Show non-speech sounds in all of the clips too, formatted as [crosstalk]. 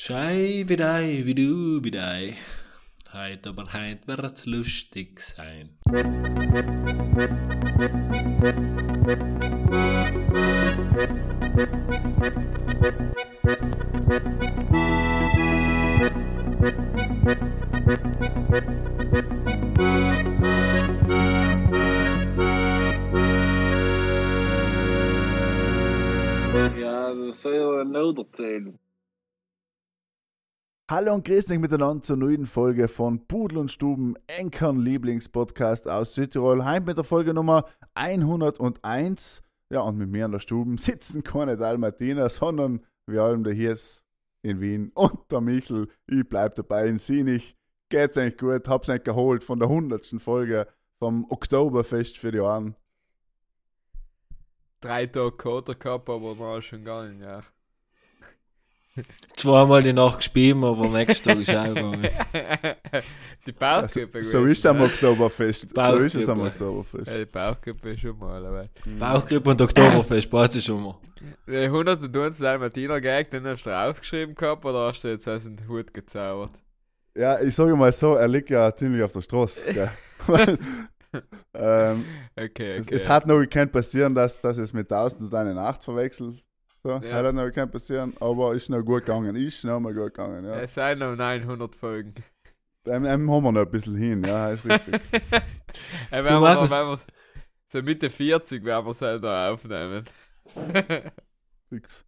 Schei wie dei, wie du wie dei. Heit aber heit wird's lustig sein. Ja, das soll ja noch erzählen. Hallo und grüß dich miteinander zur neuen Folge von Pudel und Stuben, Enkern Lieblingspodcast aus Südtirol. Heim mit der Folge Nummer 101. Ja, und mit mir an der Stuben [laughs] sitzen keine Dalmatiner, sondern wir allem der Hirs in Wien und der Michel. Ich bleib dabei in Sinich. Geht's eigentlich gut, hab's nicht geholt von der 100. Folge vom Oktoberfest für die Ohren. drei Tage Kater gehabt, aber war schon gegangen, ja. Zweimal die Nacht gespielt, aber nächsten Tag ist auch gegangen. [laughs] die Bauchgrippe So ist es am Oktoberfest. So ist es am Bauchgrippe. Oktoberfest. Ja, die Bauchgrippe schon mal, aber. Bauchgrippe und Oktoberfest, passt es schon mal. Die 101 Dalmatiner Gag, den hast du draufgeschrieben gehabt oder hast du jetzt aus dem Hut gezaubert? Ja, ich sage mal so, er liegt ja ziemlich auf der Straße. [laughs] [laughs] ähm, Okay, es, okay. es hat noch gekannt passieren, dass, dass es mit 1000 und eine Nacht verwechselt. So, Ja. Hat noch gekannt passieren, aber ist noch gut gegangen. Ist noch mal gut gegangen, ja. Es sind noch 900 Folgen. Dem, dem haben wir noch ein bisschen hin, ja, ist richtig. [laughs] Ja, wenn, wir, Markus- wenn wir so Mitte 40 werden wir selber aufnehmen. [laughs] Fix.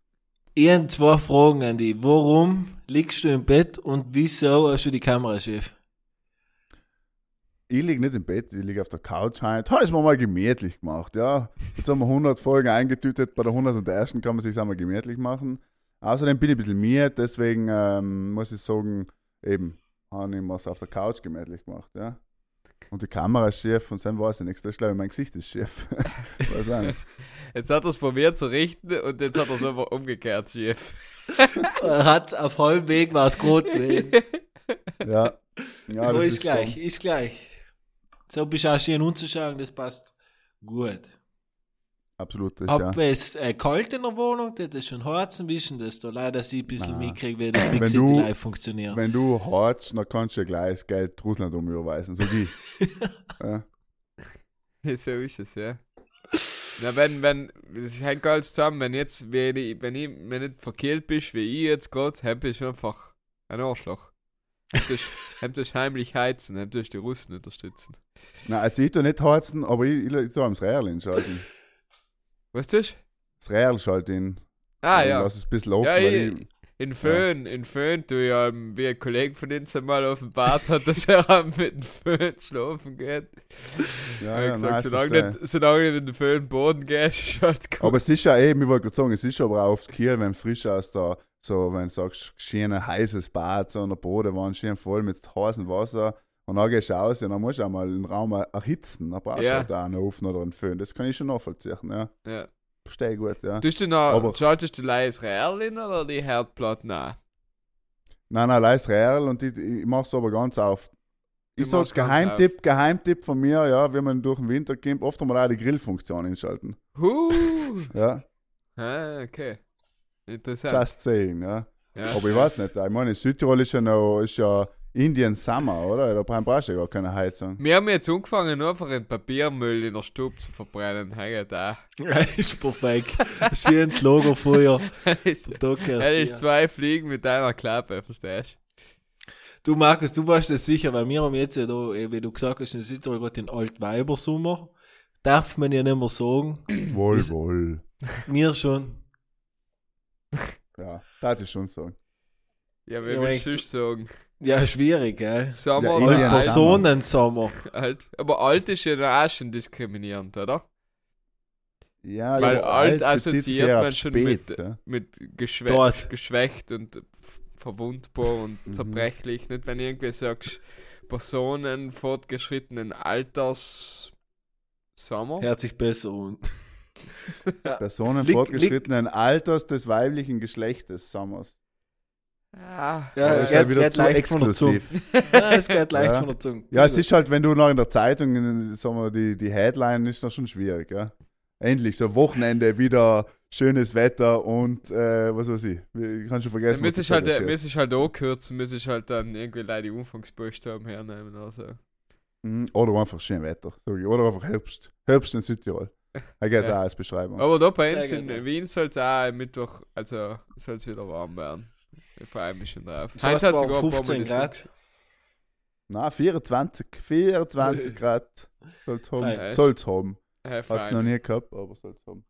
Ich habe zwei Fragen an dich. Warum liegst du im Bett und wieso hast du die Kamera schief? Ich liege nicht im Bett, ich liege auf der Couch heute. Habe ich mir mal gemütlich gemacht, ja. Jetzt haben wir 100 Folgen eingetütet, bei der 101. kann man sich einmal gemütlich machen. Außerdem bin ich ein bisschen müde, deswegen ähm, muss ich sagen, eben, habe ich mir auf der Couch gemütlich gemacht, ja. Und die Kamera ist schief und dann weiß ich nichts. Das ist, glaube ich, mein Gesicht ist schief. [laughs] Jetzt hat er es probiert zu richten und jetzt hat er es aber umgekehrt schief. [laughs] Er hat auf halbem Weg war es gut gewesen. Ja. ja das ist gleich, ist gleich. So bist du auch schön unzuschauen, das passt gut. So, absolut, das ist, ja. Hab es äh, kalt in der Wohnung, das ist schon Harzen wischen, dass da leider sie ein bisschen Nein. mitkriegt, wie das Big Wenn City du- Live funktioniert. Wenn du hartst, dann kannst du ja gleich das Geld Russland umüberweisen, so wie. [laughs] ja. Ja, so ist es, ja. Na, wenn, wenn, es hängt alles zusammen, wenn jetzt, wenn ich, wenn ich, wenn nicht verkehlt bist, wie ich jetzt gerade, dann bist du einfach ein Arschloch. Dann tust du heimlich heizen, tust du die Russen unterstützen. Nein, also ich tue nicht harzen, aber ich, ich, ich tue am Rährl schalten. Was tust du? Das Rährl schalten. Ah, ja. Lass es ein bisschen offen. Ja, ich- ich, In Föhn, in Föhn, du ja, ähm, wie ein Kollege von uns einmal offenbart hat, dass er mit dem Föhn schlafen geht. ja, Ja, ja, gesagt, nein, solange, nicht, solange nicht in den Föhn Boden gehst, ist halt gut. Aber es ist ja eben, ich wollte gerade sagen, es ist aber auch oft Kiel, wenn frisch aus der, so, wenn du sagst, schönes heißes Bad, so an der Bodenwand, schön voll mit heißem Wasser. Und dann gehst du raus und dann musst du auch mal den Raum erhitzen. Dann brauchst du Ja. halt auch einen Ofen oder einen Föhn. Das kann ich schon nachvollziehen, ja. ja. Verstehe gut, ja. Tust du noch, Aber- schaltest du leise Real in oder die Herdplatte an? Nein, nein, leis Rährl und ich, ich mach's aber ganz auf. Du Ich sag machst ganz Geheimtipp, Geheimtipp von mir, ja, wenn man durch den Winter kommt, oft einmal auch die Grillfunktion einschalten. Huh. Ja, ah, okay. Interessant. just saying, ja. Ja. Aber ich weiß nicht, ich meine, Südtirol ist ja noch, ist ja Indian Summer, oder? Da brauchst du ja gar keine Heizung. Wir haben jetzt angefangen, nur einfach den Papiermüll in der Stube zu verbrennen. Hey, da. [laughs] ist perfekt. Schönes Logo vorher. [laughs] Das ist, zwei Fliegen mit einer Klappe, verstehst Du Markus, du warst das sicher, weil wir haben jetzt ja da, eh, wie du gesagt hast, in Südtirol gerade den Altweibersommer. Darf man ja nicht mehr sagen. Wohl, Ist- wohl. Mir schon. Ja, das ist schon so. Ja, wie Ja, willst du sagen? Ja, schwierig, gell? Sommer Ja, oder alt? Personensommer. alt? Aber alt ist ja auch schon diskriminierend, oder? Ja, Weil das alt sich assoziiert man schon spät, mit- ja. Mit geschwä Dort. geschwächt und verwundbar und [laughs] Mhm. zerbrechlich. Nicht, wenn du irgendwie sagst, Personen fortgeschrittenen Alters Sommer. Hört sich besser an. Personen Lieg- fortgeschrittenen Alters des weiblichen Geschlechtes, Sommers. Ah, Ja, das ist geht- ja wieder zu leicht von der exklusiv. [laughs] Ja, es geht leicht Ja. von der Zunge. Ja, es ist halt, wenn du noch in der Zeitung, in- sagen wir, die, die Headline ist noch schon schwierig, ja. endlich so Wochenende, wieder schönes Wetter und äh, was weiß ich. Ich kann schon vergessen. Dann müsste was ich halt, das äh, müsste ich halt auch kürzen, müsste ich halt dann irgendwie leider die Anfangsbuchstaben hernehmen. Also. Mhm, Oder einfach schön Wetter. Oder einfach Herbst. Herbst in Südtirol. Er geht Ja. auch als Beschreibung. Aber da bei uns in. Wien soll es auch am Mittwoch, also soll es wieder warm werden. Ich freue mich schon drauf. Das heißt, Heinz hat war sogar ein paar Mal 15 die Grad. Na, 24. 24 [laughs] Grad. Soll's haben. Fein. Soll's haben. Hat's freu noch nie gehabt, aber soll's haben.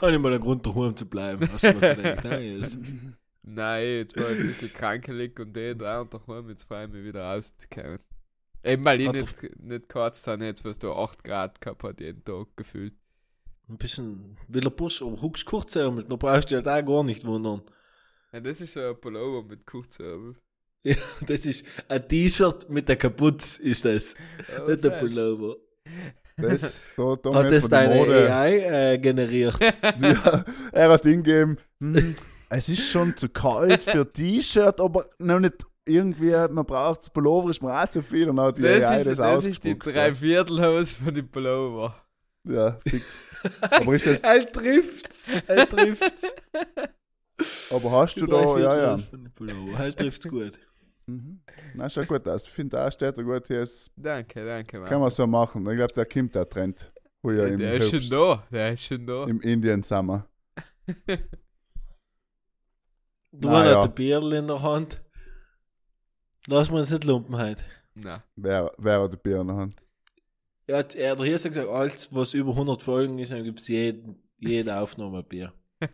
Habe ich mal einen Grund, daheim zu bleiben. Hast du mal gedacht? Nein. Nein, jetzt war ich ein bisschen krankelig und eh da und daheim, jetzt freue ich mich wieder rauszukommen. Eben weil ich nicht, nicht gekotzt habe, jetzt was da 8 Grad gehabt hat, jeden Tag gefühlt. Ein bisschen wilder Busch, aber huckst kurzärmel. Da brauchst du ja da gar nicht wundern. Ja, das ist so ein Pullover mit Kurzärmel. [laughs] Das ist ein T-Shirt mit der Kaputz, ist das. Oh, Nicht der fein. Pullover. Das, da, da Hat das deine Mode- AI äh, generiert? [laughs] Ja, er hat hingegeben, hm, es ist schon zu kalt für T-Shirt, aber noch nicht irgendwie, man braucht das Pullover, ist mir auch zu viel und hat die Das, AI ist, das, das ist die. Dreiviertelhose von dem Pullover. Ja, fix. Aber ist das, [laughs] er trifft's. Er trifft's. [laughs] aber hast du da, ja, ja. Er trifft's gut. Mhm. Na, schaut gut aus. Ich finde auch, steht er gut hier. Ist, Danke, danke, Mann. kann man so machen. Ich glaube, der kommt der Trend. Heuer im der ist schon da, der ist schon da. im Indian Summer. [laughs] Du Na hast ja. ein Bierl in der Hand. Lass mir uns nicht lumpen heute. Na, Wer, wer hat die Bier in der Hand? Er hat, er hat hier gesagt, alles, was über 100 Folgen ist, dann gibt es jeden, jede Aufnahme ein Bier. [laughs]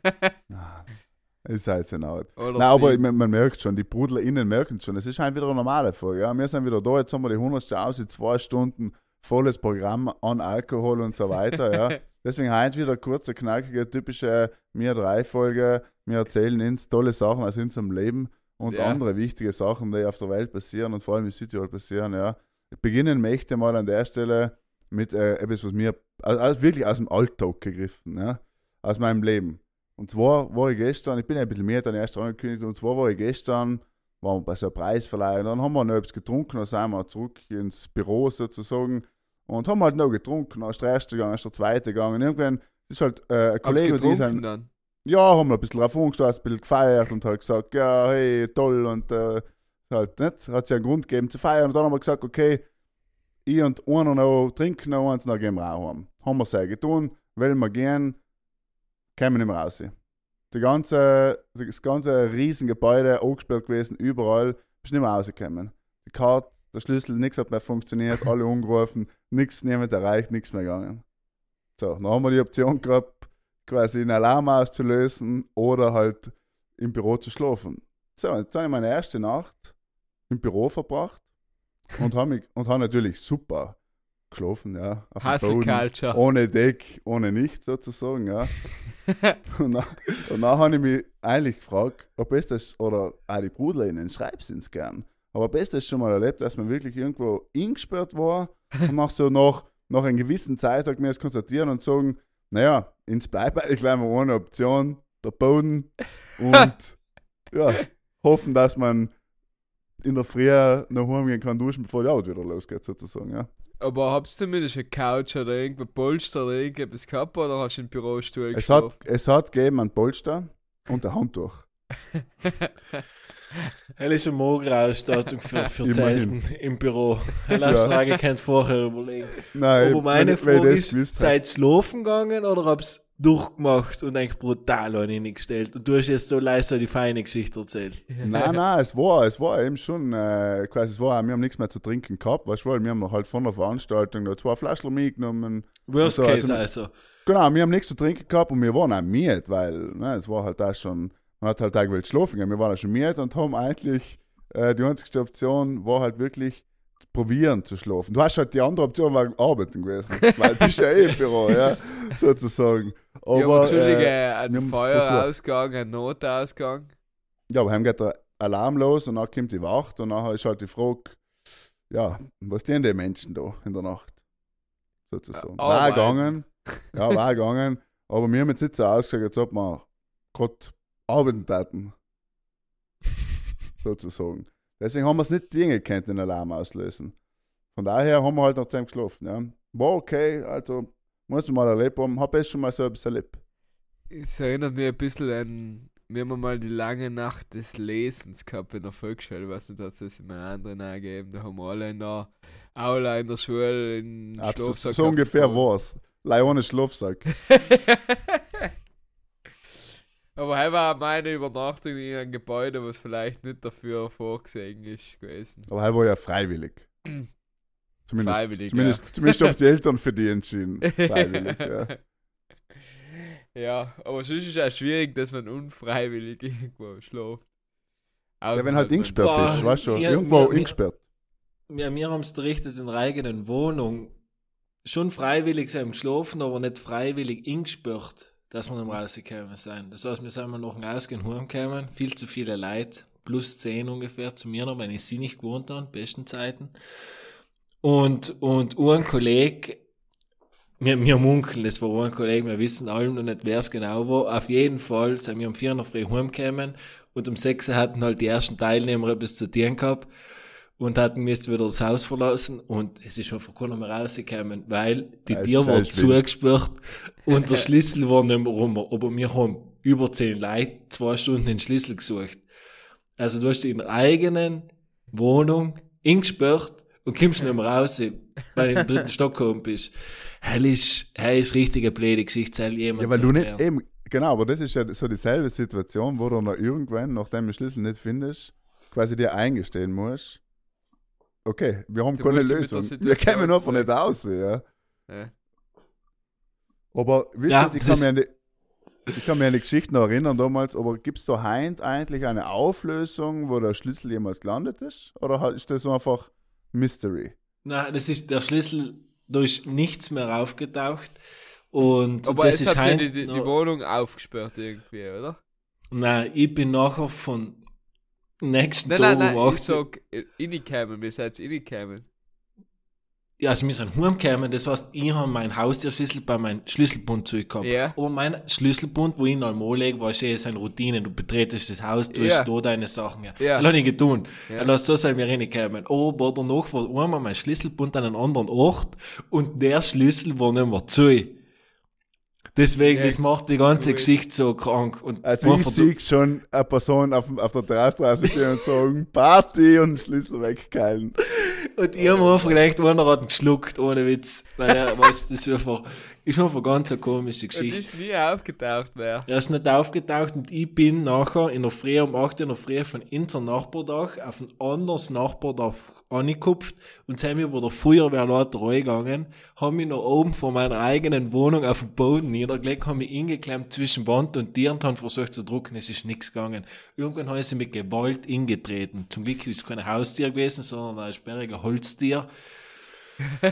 Ist so laut. Oder Nein, aber man, man merkt schon, die BrudlerInnen merken schon, es ist halt wieder eine normale Folge. Ja? Wir sind wieder da, jetzt haben wir die 100. aus, in zwei Stunden volles Programm an Alkohol und so weiter. Ja? [laughs] Deswegen heute wieder kurze, knackige, typische mir drei Folge. Wir erzählen uns tolle Sachen aus unserem Leben und Ja. andere wichtige Sachen, die auf der Welt passieren und vor allem in Südtirol passieren. Ja. Beginnen möchte mal an der Stelle mit äh, etwas, was mir also, wirklich aus dem Alltag gegriffen, ja? aus meinem Leben. Und zwar war ich gestern, ich bin ein bisschen mehr dann erst angekündigt, und zwar war ich gestern, waren wir bei so einer Preisverleihung, dann haben wir noch etwas getrunken, dann sind wir zurück ins Büro sozusagen und haben halt noch getrunken, dann ist der erste gegangen, ist der zweite gegangen. Und irgendwann ist halt äh, ein Kollege, die sind, dann. Ja, haben wir ein bisschen drauf umgestoßen, ein bisschen gefeiert und halt gesagt, ja, hey, toll und äh, halt nicht, hat sich einen Grund gegeben zu feiern und dann haben wir gesagt, okay, ich und einer noch trinken noch eins, dann gehen wir auch heim. Haben wir sehr getan, weil wir gehen, kommen nicht mehr raus. Die ganze, das ganze Riesengebäude angesperrt gewesen, überall, bist nicht mehr rausgekommen. Die Karte, der Schlüssel, nichts hat mehr funktioniert, alle angerufen, nichts, niemand erreicht, nichts mehr gegangen. So, dann haben wir die Option gehabt, quasi einen Alarm auszulösen oder halt im Büro zu schlafen. So, jetzt habe ich meine erste Nacht im Büro verbracht und habe mich und habe natürlich super geschlafen, ja. Auf Hustle Culture. ohne Deck, ohne nichts sozusagen, ja. [laughs] und, dann, und dann habe ich mich eigentlich gefragt, ob es das, oder auch die BrudlerInnen, schreib's ins gern, aber ob es das schon mal erlebt, dass man wirklich irgendwo eingesperrt war und nach so nach, nach einer gewissen Zeit hat mir das konstatieren und sagen, naja, ins eigentlich gleich mal ohne Option, der Boden und [laughs] ja, hoffen, dass man in der Früh noch heimgehen kann duschen, bevor die Arbeit wieder losgeht, sozusagen, ja. Aber habst du zumindest eine Couch oder irgendwo Polster oder irgendetwas gehabt oder hast du im Bürostuhl Es hat, es hat gegeben ein Polster und ein Handtuch. [laughs] Er ist eine Morgenausstattung für, [laughs] für. Zelten im Büro. Er lässt Ja. Frage kennt vorher überlegen. Nein, Aber meine wenn- wenn Frage das ist, seid schlafen gegangen oder hab's durchgemacht und eigentlich brutal an ihn gestellt? Und du hast jetzt so leise die feine Geschichte erzählt. [laughs] Nein, nein, es war, es war eben schon, äh, quasi, es war, wir haben nichts mehr zu trinken gehabt, weißt du, weil wir haben halt von der Veranstaltung da zwei Flaschen mitgenommen. Worst So, case also- also. Genau, wir haben nichts zu trinken gehabt und wir waren auch müde, weil, ne, es war halt da schon, man hat halt auch gewollt schlafen gehen, wir waren auch schon müde und haben eigentlich, äh, die einzige Option war halt wirklich, probieren zu schlafen. Du hast halt die andere Option war arbeiten gewesen, [laughs] weil du bist ja eh im Büro, ja, sozusagen. Aber, ja, aber Entschuldige, äh, ein Feuerausgang, ein Notausgang. Ja, aber heim geht der Alarm los und dann kommt die Wacht und nachher ist halt die Frage, ja, was tun die Menschen da in der Nacht? Sozusagen. Ja, war gegangen, ja, war gegangen, [laughs] aber wir haben jetzt nicht so ausgeschaut, als ob wir gerade arbeiten taten. [laughs] Sozusagen. Deswegen haben wir es nicht Dinge kennt, den Alarm auslösen. Von daher haben wir halt noch zusammen geschlafen. Ja. War okay, also Muss ich mal erlebt haben, hab ich schon mal so etwas erlebt. Es erinnert mich ein bisschen an, wir haben mal die lange Nacht des Lesens gehabt in der Volksschule, was nicht, hat es in einer anderen angegeben, da haben wir alle in der Aula in der Schule in so, Schlafsack so ungefähr aufgebaut. war's. Leider ohne Schlafsack. [laughs] Aber heute war meine Übernachtung in einem Gebäude, was vielleicht nicht dafür vorgesehen ist gewesen. Aber er war ja freiwillig. [clears throat] Zumindest, Freiwillig, zumindest, zumindest haben [laughs] die Eltern für die entschieden. Freiwillig, ja. [laughs] Ja, aber sonst ist es auch schwierig, dass man unfreiwillig [laughs] irgendwo schläft. Ja, wenn halt eingesperrt Boah, ist, weißt du, ja, irgendwo mir- mir- eingesperrt. Wir, wir haben es gerichtet in der eigenen Wohnung. Schon freiwillig sein geschlafen, aber nicht freiwillig ingesperrt, dass wir nicht rausgekommen sind. Das heißt, wir sind mal nach dem Ausgehen heimgekommen, viel zu viele Leute, plus zehn ungefähr zu mir noch, wenn ich sie nicht gewohnt habe, besten Zeiten. Und, und ein Kollege, wir, wir munkeln, das war ein Kollege, wir wissen allem noch nicht, wer es genau war. Auf jeden Fall sind wir um vier Uhr früh heimgekommen und um sechs hatten halt die ersten Teilnehmer etwas zu tun gehabt und hatten müssen wieder das Haus verlassen und es ist einfach keiner mehr rausgekommen, weil die Tür war zugesperrt und der [laughs] Schlüssel war nicht mehr rum. Aber wir haben über zehn Leute zwei Stunden den Schlüssel gesucht. Also du hast in der eigenen Wohnung eingesperrt und kommst nicht mehr raus, weil du im dritten [laughs] Stock gekommen bist. Hell ist, hell ist richtige blöde Geschichte, jemand Ja, weil du nicht eben, genau, aber das ist ja so dieselbe Situation, wo du noch irgendwann, nachdem du den Schlüssel nicht findest, quasi dir eingestehen musst. Okay, wir haben Du keine dich mit Lösung. Wir kommen einfach nicht aus, ja. Ja. Aber wisst Ja, ihr, ich kann, an die, ich kann mich an die Geschichte noch erinnern damals, aber gibt es da heint eigentlich eine Auflösung, wo der Schlüssel jemals gelandet ist? Oder ist das einfach Mystery? Nein, das ist der Schlüssel, da ist nichts mehr aufgetaucht. Und Aber das es ist heim- die, die, Wohnung aufgesperrt irgendwie, oder? Nein, ich bin nachher von nächsten Nein, Tag nein, um nein, ich 8 sag, äh, reingekommen, wir seid reingekommen. Ja, also wir sind heimgekommen, das heißt, ich habe mein Haustierschlüssel bei meinem Schlüsselbund zurückgehabt. Ja. Aber mein Schlüsselbund, wo ich ihn einmal anlege, war schon seine Routine. Du betretest das Haus, du Ja. hast da deine Sachen. Ja. Ja. Das habe ich getan. Ja. Ja. so sind wir reingekommen. Aber danach war einmal mein Schlüsselbund an einem anderen Ort und der Schlüssel war nicht mehr zu. Deswegen, Ja, das macht die ganze cool. Geschichte so krank. Und Also ich sehe schon eine Person auf, auf der Terrasse draußen stehen und sagen, [laughs] Party und den Schlüssel wegkeilen. Und ich habe einfach gedacht, einer hat ihn geschluckt, ohne Witz. Weil er, [laughs] weißt, das ist einfach, ist einfach ganz eine komische Geschichte. ist nie aufgetaucht wer. Er ist nicht aufgetaucht und ich bin nachher in der Früh um 8 Uhr in der Früh von unserem Nachbardach auf ein anderes Nachbardach angekupft und sind wir über der Feuerwehrleiter reingegangen, haben mich noch oben vor meiner eigenen Wohnung auf den Boden niedergelegt, haben mich ingeklemmt zwischen Wand und Tier und haben versucht zu drucken, es ist nichts gegangen. Irgendwann haben sie mit Gewalt ingetreten. Zum Glück ist es kein Haustier gewesen, sondern ein sperriger Holztier.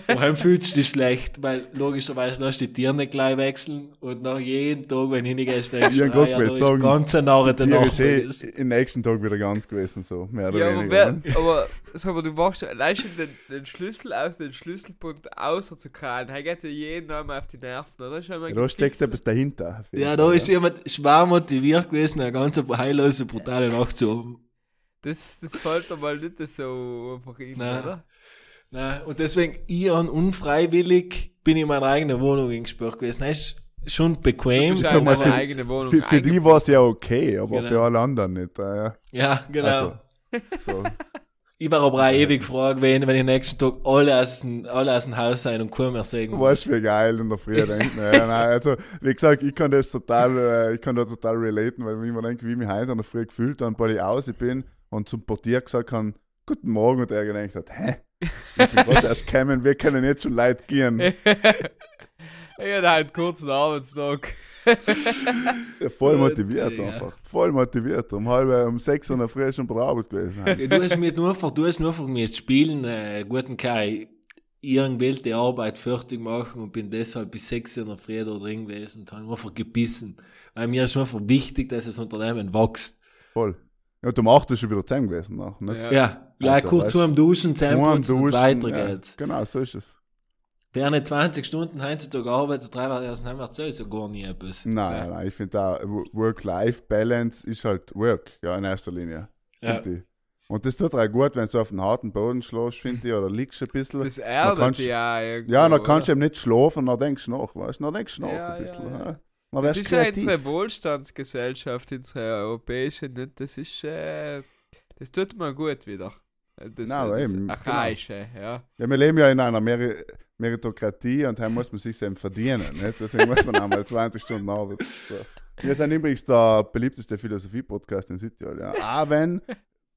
Warum fühlst du dich schlecht? Weil logischerweise lässt du die Tiere nicht gleich wechseln und nach jedem Tag, wenn du hingehst, denkst Ja, du, Gott ah, ja, sagen, ganz der Tier ist eh im nächsten Tag wieder ganz gewesen, so, mehr oder Ja, aber, weniger. wer, ne? aber sag mal, du machst ja allein schon den, den Schlüssel aus dem Schlüsselbund außer zu krallen. Er geht ja jeden einmal auf die Nerven, oder? Schon mal Ja, da steckt gefixt. etwas dahinter. Ja, da ist jemand schwer motiviert gewesen, eine ganz heillose, brutale Nacht zu haben. Das, das fällt dir mal nicht so einfach rein, Nein. oder? Nein, und deswegen, ich an unfreiwillig bin ich in meiner eigenen Wohnung eingesperrt gewesen. Das ist schon bequem. Du bist sag in mal, für- eigene Wohnung Für, für die war es ja okay, aber Genau. für alle anderen nicht. äh, Ja, Ja, genau. Also, so. Ich war aber auch ewig froh gewesen, wenn ich am nächsten Tag alle aus dem, alle aus dem Haus sein und keinen mehr sehen muss. Weißt du, wie geil in der Früh denken. Ja, nein, also, wie gesagt, ich kann das total, äh, ich kann da total relaten, weil ich mir denke, wie ich mich heute in der Früh gefühlt habe, weil ich aus bin und zum Portier gesagt habe, guten Morgen, und er gedacht hat, hä? Ich bin gerade erst gekommen, wir können jetzt schon Leute gehen. [laughs] Ich hatte einen kurzen Arbeitstag. Ja, voll motiviert ja. einfach. Voll motiviert. Um halb, um sechs in der Früh schon bei der Arbeit gewesen. Du hast mir nur einfach, du hast nur einfach mir jetzt spielen, äh, guten Kai, irgendwelche Arbeit fertig machen und bin deshalb bis sechs in der Früh da drin gewesen und habe einfach gebissen. Weil mir ist einfach wichtig, dass das Unternehmen wächst. Voll. Ja, du machst schon wieder zusammen gewesen. Noch, nicht? Ja. Ja, gleich Also, kurz vor dem Duschen, Zähneputzen und weiter ja, geht's. Genau, so ist es. Wer nicht 20 Stunden heutzutage arbeitet, drei Wochen, das haben wir sowieso gar nie etwas. Nein, nein, ich finde da Work-Life-Balance ist halt Work, ja, in erster Linie. Ja. Find ich. Und das tut auch gut, wenn du auf den harten Boden schläfst, finde ich, oder liegst ein bisschen. Das erdet kannst- ja irgendwo. ja, dann oder? kannst du eben nicht schlafen, dann denkst du nach, weißt du? Dann denkst du nach Ja, ein bisschen. ja, Ja, ja. Das ist ja unsere kreativ. Wohlstandsgesellschaft, unsere europäische, nicht? Das ist, äh, das tut mir gut wieder. Das, Na, das eben, genau. Archaische, ja. Ja, wir leben ja in einer Meri Meritokratie und da muss man sich eben verdienen. Nicht? Deswegen muss man einmal 20 Stunden arbeiten. So. Wir sind übrigens der beliebteste Philosophie-Podcast in Südtirol. Ja. Auch wenn,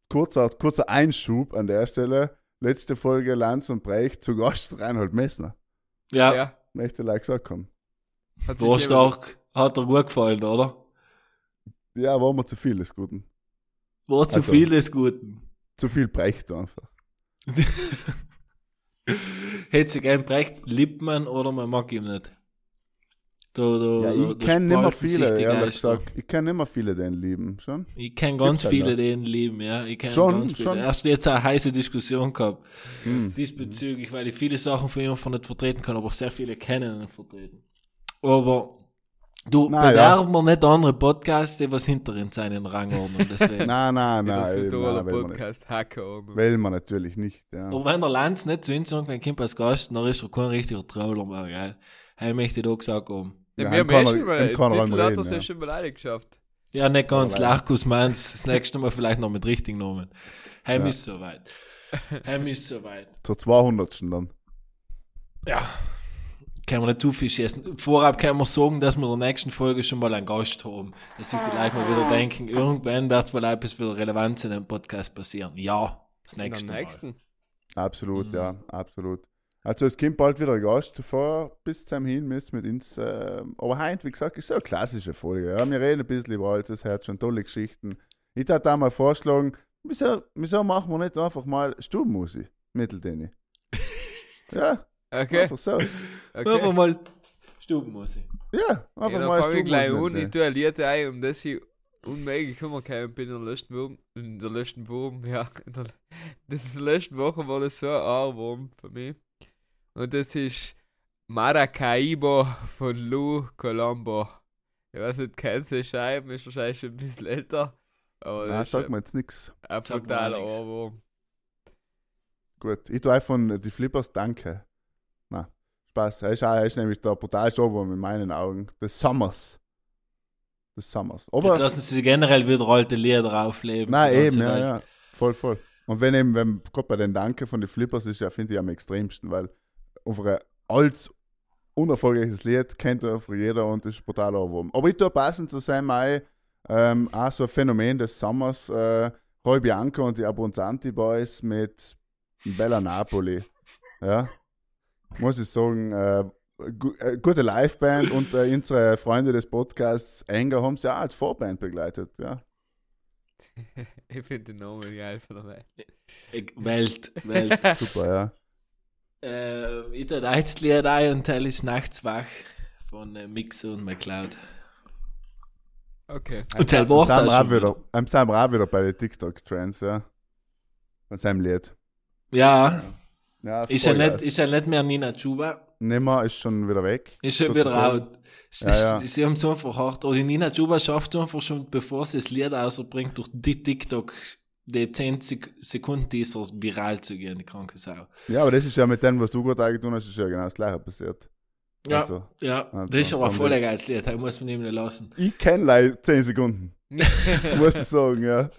kurzer, kurzer Einschub an der Stelle, letzte Folge Lanz und Brecht zu Gast Reinhold Messner. Ja, ja. Möchte like gesagt haben. Hat war stark. Hat dir gut gefallen, oder? Ja, war mir zu viel des Guten. War zu Also- viel des Guten. Zu viel Brecht einfach. [laughs] Hätte sich gern Brecht, liebt man oder man mag ihn nicht. Da, da, Ja, ich kenne sich viele, ehrlich gesagt. Ich kenne mehr viele, den lieben. Schon? Ich kenne ganz halt viele, noch. ihn lieben, ja. Ich kenne Schon, ganz viele. schon. Erst jetzt eine heiße Diskussion gehabt. Hm. Diesbezüglich, weil ich viele Sachen von ihm nicht vertreten kann, aber sehr viele kennen ihn nicht vertreten. Aber du, Na, bewerben wir nicht andere Podcasts, die was hinter in seinen Rangordnung, deswegen. Nein, nein, nein. will, man nicht. Podcast, Hacker. und- will man natürlich nicht. Ja. Aber wenn der Lanz nicht zu uns irgendwann kommt als Gast, dann ist er kein richtiger Troller mehr, gell? Heim möchte ich da gesagt haben. Ja, wir haben kann eh er- schon mal, ihm den kann er Titel hat er sich ja. schon mal alle geschafft. Ja, nicht ganz. Lachkus meins. Das nächste Mal vielleicht noch mit richtigen Namen. Heim Ja. ist soweit. Heim ist soweit. Zur 200. dann. Ja. Können wir nicht zu viel schießen. Vorab können wir sagen, dass wir in der nächsten Folge schon mal einen Gast haben. Dass sich die Leute mal wieder denken, irgendwann wird wohl etwas wieder Relevanz in dem Podcast passieren. Ja, das nächste Mal. nächsten. Absolut, Mhm. ja, absolut. Also es kommt bald wieder ein Gast vor, bis zum hin müsst mit uns. Äh, aber heute, wie gesagt, ist so eine klassische Folge. Ja. Wir reden ein bisschen über alles, das hat schon tolle Geschichten. Ich hätte da mal vorschlagen, wieso, wieso machen wir nicht einfach mal Stubenmusik mitteldeni? [laughs] ja, Okay, einfach so. Einfach okay. mal Stubenmusik. Ja, einfach Ja, dann mal fange ich gleich an. Ich Stubenmusik. tue ein Lied ein, um das ich unmöglich umgekommen bin in der letzten Woche. In der letzten Woche, ja. In der, das ist die letzte Woche war das so ein Ohrwurm für mich. Und das ist Maracaibo von Lou Colombo. Ich weiß nicht, kennst du die Scheiben? Ist wahrscheinlich schon ein bisschen älter. Aber Nein, sag mir jetzt nichts. ein brutaler. Ohrwurm. Gut, ich tue von die Flippers Danke. Na, Spaß. Er ist, auch, er ist nämlich der brutalste Ohrwurm in meinen Augen. Des Summers. Des Summers. Jetzt Aber, lassen sie generell wieder alte Lieder aufleben. nein, Die eben, ja, ja. Voll, voll. Und wenn eben, wenn, gerade bei den Danke von den Flippers ist ja, finde ich am extremsten, weil unsere als unerfolgreiches Lied kennt einfach jeder und das ist brutal Ohrwurm. Aber ich tue passend zu sein, ein, ähm, auch so ein Phänomen des Summers, äh, Roy Bianco und die Abronzanti Boys mit Bella Napoli. Ja, muss ich sagen, äh, gu äh, gute Liveband und äh, unsere Freunde des Podcasts Enger haben sie auch als Vorband begleitet. Ja, [laughs] ich finde den Namen geil von der Welt. Welt, Welt. [laughs] super, ja. äh, ich tue das Lied ein und Teil ist nachts wach von äh, Mixer und McCloud. Okay. Und Teil wir auch wieder, am sind wir auch wieder bei den TikTok-Trends, ja. Von seinem Lied. Ja, Ja, ist ja, Vollgas. nicht, ist ja nicht mehr Nina Chuba. Nimmer ist schon wieder weg. Ist schon wieder out. Ja, ja. Sie haben es einfach hart. Oder die Nina Chuba schafft es einfach schon, bevor sie das Lied ausbringt, durch die TikTok die 10 Sek Sekunden Teasers viral zu gehen, die kranke Sau. Ja, aber das ist ja mit dem, was du gerade eingetan hast, ist ja genau das gleiche passiert. Ja, Also, ja. also, das ist aber ein voll wird- geiles Lied, das muss man nicht lassen. ich kenne leider 10 Sekunden, [laughs] muss ich sagen, ja.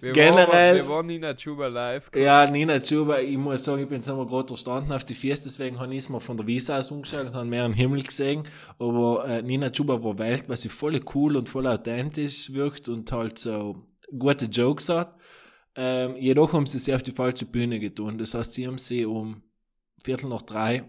Wir Generell- Waren, wir waren in der Chuba live. Ja, Nina Chuba, ich muss sagen, ich bin jetzt nochmal gerade erstanden auf die Fiesta, deswegen habe ich es mir von der Wiese aus umgeschaut und habe mehr am Himmel gesehen. Aber äh, Nina Chuba war Welt, weil sie voll cool und voll authentisch wirkt und halt so gute Jokes hat. Ähm, jedoch haben sie sie auf die falsche Bühne getan. Das heißt, sie haben sie um Viertel nach drei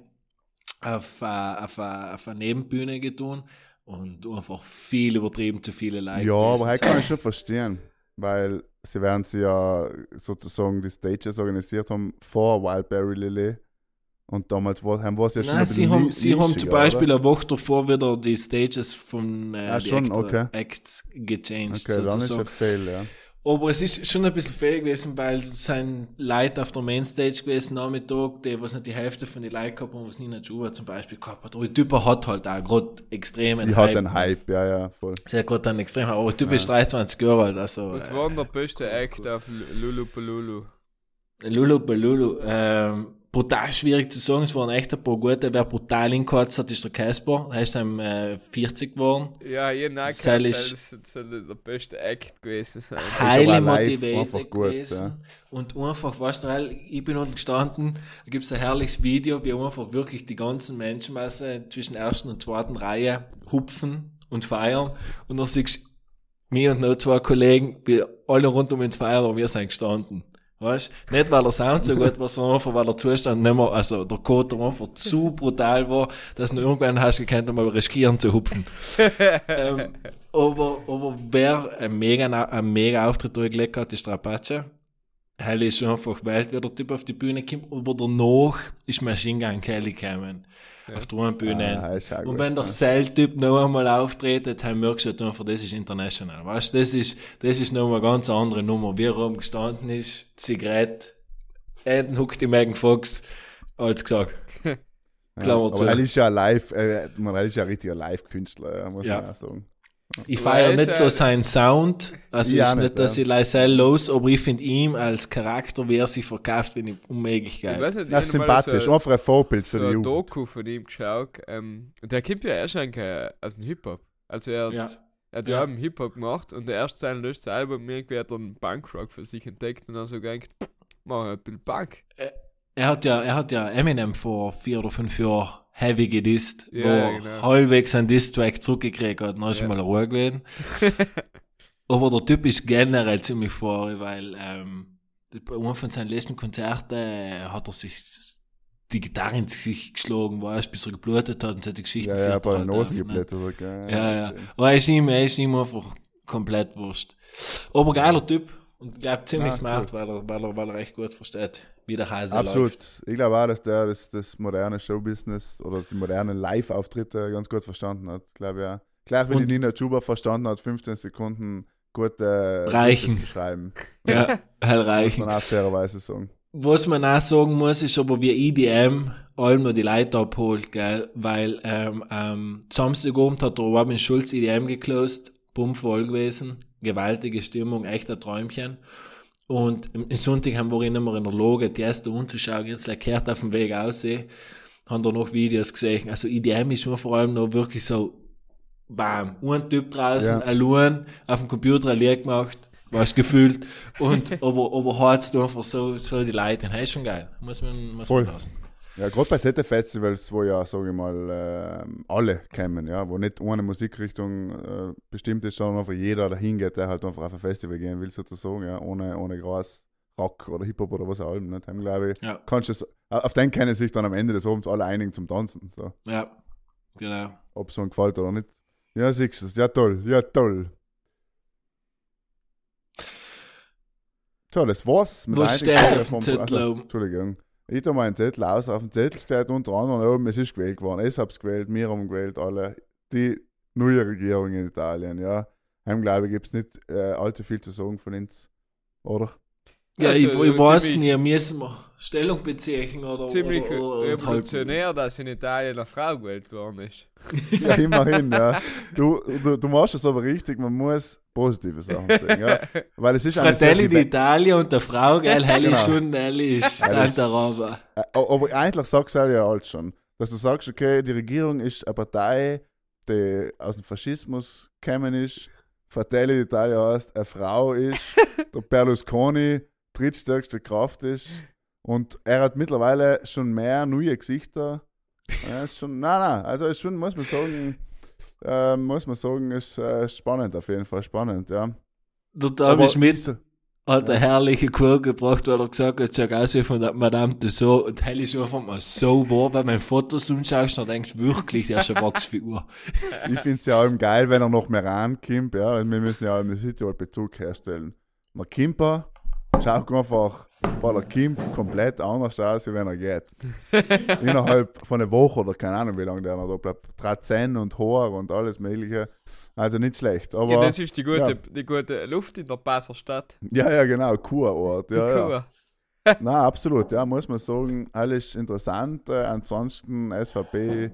auf, äh, auf, äh, auf eine Nebenbühne getan und einfach viel übertrieben zu viele Leute. Ja, aber gewesen sind. kann ich schon verstehen, weil sie werden sie ja sozusagen die Stages organisiert haben vor Wildberry Lily. Und damals war, haben war es ja schon Nein, ein sie haben, sie haben zum Beispiel oder? eine Woche davor wieder die Stages von äh, Ah, schon, Actor, okay. Acts gechanged, Okay, dann ist sozusagen. ein Fail, ja. Aber es ist schon ein bisschen fair gewesen, weil es sind Leute auf der Mainstage gewesen, Nachmittag, die, was nicht die Hälfte von den Leuten gehabt haben, was Nina Chuba zum Beispiel gehabt hat. Aber die Typ hat halt auch gerade extrem Sie hat einen Hype, ja, ja, voll. Sie hat gerade einen extrem Hype. Aber der Typ ist 23 Jahre alt, also. Was äh, war denn der beste Act auf Lulu Palulu? Lulu Lulu, ähm, brutal schwierig zu sagen, es waren echt ein paar gute, wer brutal hingekotzt hat, ist der Casper, der ist dann äh, 40 geworden. Ja, ihr Das Nackt, ist- das soll der beste Act gewesen sein. live motiviert einfach gut, gewesen. Und einfach, weißt du, ich bin unten gestanden, da gibt's ein herrliches Video, wie einfach wirklich die ganzen Menschenmasse zwischen ersten und zweiten Reihe hupfen und feiern. Und dann siehst du mir und noch zwei Kollegen, wir alle rund um uns feiern, aber wir sind gestanden. Weißt Nicht, weil der Sound so gut war, sondern einfach, weil der Zustand nicht mehr, also der Code einfach zu brutal war, dass du irgendwann hast gekannt, mal riskieren zu hupfen. [laughs] ähm, aber, aber wer einen mega, einen mega Auftritt durchgelegt hat, ist der Apache. Hell ist einfach Welt, wie der Typ auf die Bühne kommt, aber danach ist Machine Gun Kelly gekommen. Auf der Bühne. Ah, und wenn der ja. Cell-Typ noch einmal auftritt, du halt einfach, das ist international. Weißt das ist, das ist noch eine ganz andere Nummer. Wie er oben gestanden ist, Zigarette, Enden huckt die Megan Fox, alles gesagt. [laughs] Zu. aber er ist ja live, äh, man, ist ja ein richtiger Live-Künstler, ja, muss Ja. man auch sagen. Ich feiere er nicht so ja- seinen Sound, also Ich ist nicht, nicht, dass ja. ich Lysel los, aber ich finde ihm als Charakter, wie er sich verkauft, finde ich unmöglich Ich weiß nicht, Das ist ich hab mal sympathisch, So, einfach ein Vorbild für so die Jugend. Doku von ihm geschaut. Ähm, und der kommt ja erst eigentlich aus dem Hip-Hop. Also er hat, Ja. er hat ja, Ja. Hip-Hop gemacht und der erste sein letztes Album irgendwie hat er einen Punkrock für sich entdeckt und dann so gedacht, mach ein bisschen Punk. Er hat ja, er hat ja Eminem vor vier oder fünf Jahren heavy gedisst, Ja, wo genau. halbwegs einen Diss-Track zurückgekriegt hat, dann ist Ja. mal Ruhe gewesen. [laughs] aber der Typ ist generell ziemlich vor, weil ähm, bei einem von seinen letzten Konzerten äh, hat er sich die Gitarre ins Gesicht geschlagen, weißt, bis er geblutet hat und so die Geschichte Ja, ja, ein führt er paar halt Nosen auf, ne? geblättert. gell, Ja, ja. Aber er ist ihm, er ist ihm einfach komplett wurscht. Aber geiler Typ und ich glaube ziemlich Ah, smart, weil, er, weil, er, weil er echt gut versteht, wie der Hase Absolut. läuft. Ich glaube auch, dass der das, das moderne Showbusiness oder die modernen Live-Auftritte ganz gut verstanden hat. Glaube ja. Gleich wie Und- die Nina Chuba verstanden hat, 15 Sekunden gute Reichen. Witze zu schreiben. Ja, Muss reichen. man auch fairerweise sagen. Was man auch sagen muss, ist aber wie EDM allem noch die Leute abholt, gell, weil ähm, am Samstagabend hat Robin Schulz EDM geclosed, bumm voll gewesen, gewaltige Stimmung, echter Träumchen. Und im Sonntag haben wir ihn immer in der Lage, die erste anzuschauen, jetzt kehrt auf dem Weg aussehen, haben da noch Videos gesehen. Also EDM ist schon vor allem noch wirklich so, bam, ein Typ draußen, Ja. allein, auf dem Computer Lied gemacht, was gefühlt, und, [laughs] aber, aber hat's da einfach so, so die Leute, hey, ist schon geil, muss man, muss man lassen. Ja, gerade bei Sette-Festivals, wo ja, sage ich mal, ähm, alle kommen, ja, wo nicht eine Musikrichtung äh, bestimmt ist, sondern einfach jeder dahin geht, der halt einfach auf ein Festival gehen will, sozusagen, ja, ohne, ohne Gras, Rock oder Hip-Hop oder was auch immer. Dann glaube ich, Ja. kannst du es, auf den können sich dann am Ende des Abends alle einigen zum Tanzen, so, Ja, genau. ob es ihnen gefällt oder nicht. Ja, siehst du es, ja toll, ja toll. So, das war's. mit Was der oben? Entschuldigung. Ich tue meinen Zettel aus. Auf dem Zettel steht unter anderem oben, es ist gewählt worden. Ich hab's gewählt, wir haben gewählt, alle. Die neue Regierung in Italien, ja. Heim, glaube ich, gibt's nicht äh, allzu viel zu sagen von uns, oder? Ja, Also, ich, ich weiß ziemlich- nicht, müssen wir Stellung beziehen oder, Ziemlich oder, oder, oder revolutionär, dass in Italien eine Frau gewählt worden ist. [laughs] Ja, immerhin, ja. Du, du, du machst es aber richtig, man muss positive Sachen sagen, ja. [laughs] Weil es ist eine Fratelli d'Italia und der Frau, gell, hell ist Genau. schon, hell ist Ja, das- Tante Raba. Äh, Aber eigentlich sagst du ja alles schon. Dass du sagst, okay, die Regierung ist eine Partei, die aus dem Faschismus gekommen ist. Fratelli d'Italia heißt, eine Frau ist, [laughs] der Berlusconi drittstärkste Kraft ist. Und er hat mittlerweile schon mehr neue Gesichter. Er ist schon, [laughs] nein, nein, also ist schon, muss man sagen, äh, muss man sagen, ist äh, spannend, auf jeden Fall spannend, ja. Der David Schmidt hat eine herrliche Kur gebracht, weil er gesagt hat, schau aus wie von der Madame Tussauds. Und hell ist einfach mal so wahr, wenn man Fotos anschaust, dann denkst du wirklich, der ist eine Wachsfigur. [laughs] Ich finde es ja allem geil, wenn er noch mehr rankommt, ja, weil wir müssen ja allem den Südtirol Bezug herstellen. Der Kimper schaut einfach, weil er kommt, komplett anders aus, wie wenn er geht. [laughs] Innerhalb von einer Woche oder keine Ahnung, wie lange der noch da bleibt. Drazen und Haar und alles Mögliche. Also nicht schlecht. Aber, Ja, ja, das ist die gute, ja. die gute Luft in der Passerstadt. ja, genau, Kurort. Ja, ja. Kur. [laughs] Nein, absolut, ja, muss man sagen, alles interessant. Äh, ansonsten SVP,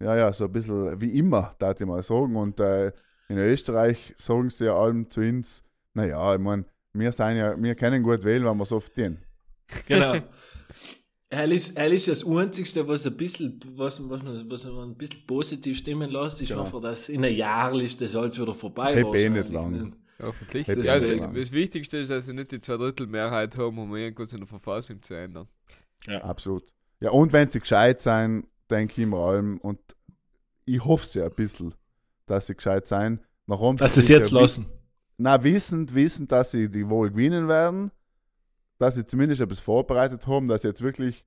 ja, ja, so ein bisschen wie immer, darf ich mal sagen. Und äh, in Österreich sagen sie ja allem zu uns, naja, ich meine, wir sind ja, wir können gut wählen, wenn wir es oft tun. Genau. [laughs] Er ist, er ist das Einzige, was ein bisschen, was, was, man, was man ein bisschen positiv stimmen lässt, ist Genau. einfach, dass in einem Jahr ist das alles wieder vorbei. Heb eh wahrscheinlich, nicht lang. ne? Hoffentlich. Ja, also, das Wichtigste ist, dass sie nicht die Zweidrittelmehrheit haben, um irgendwas in der Verfassung zu ändern. Absolut. Ja, und wenn sie gescheit sein, denke ich mir allem, und ich hoffe sehr ein bisschen, dass sie gescheit sein. Warum Dass sie es jetzt lassen. Na, wissend, wissend, dass sie die wohl gewinnen werden, dass sie zumindest etwas vorbereitet haben, dass sie jetzt wirklich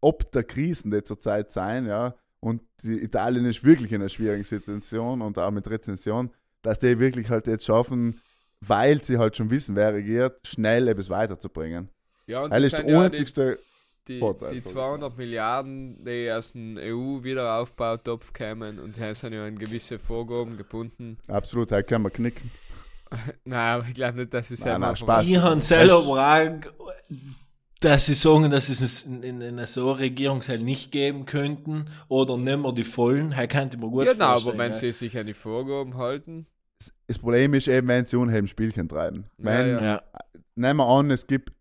ob der Krisen, die zurzeit sein, ja, und Italien ist wirklich in einer schwierigen Situation und auch mit Rezension, dass die wirklich halt jetzt schaffen, weil sie halt schon wissen, wer regiert, schnell etwas weiterzubringen. Ja, und Weil das ist der einzigste, die, Vorteil, die sorry. 200 Milliarden, die aus dem EU-Wiederaufbautopf kämen und hier sind ja an gewisse Vorgaben gebunden. absolut, halt kann man knicken. [laughs] Nein, aber ich glaube nicht, dass Nein, selber nein, einfach- Spaß. Ich habe selber auch, dass sie sagen, dass sie es in, in einer so Regierung halt nicht geben könnten oder nicht mehr die vollen. Er könnte ich mir gut Ja, vorstellen. aber wenn gell? sie sich an die Vorgaben halten, Das Problem ist eben, wenn sie unheimlich Spielchen treiben. Wenn, Ja, ja. ja. nehmen wir an, es gibt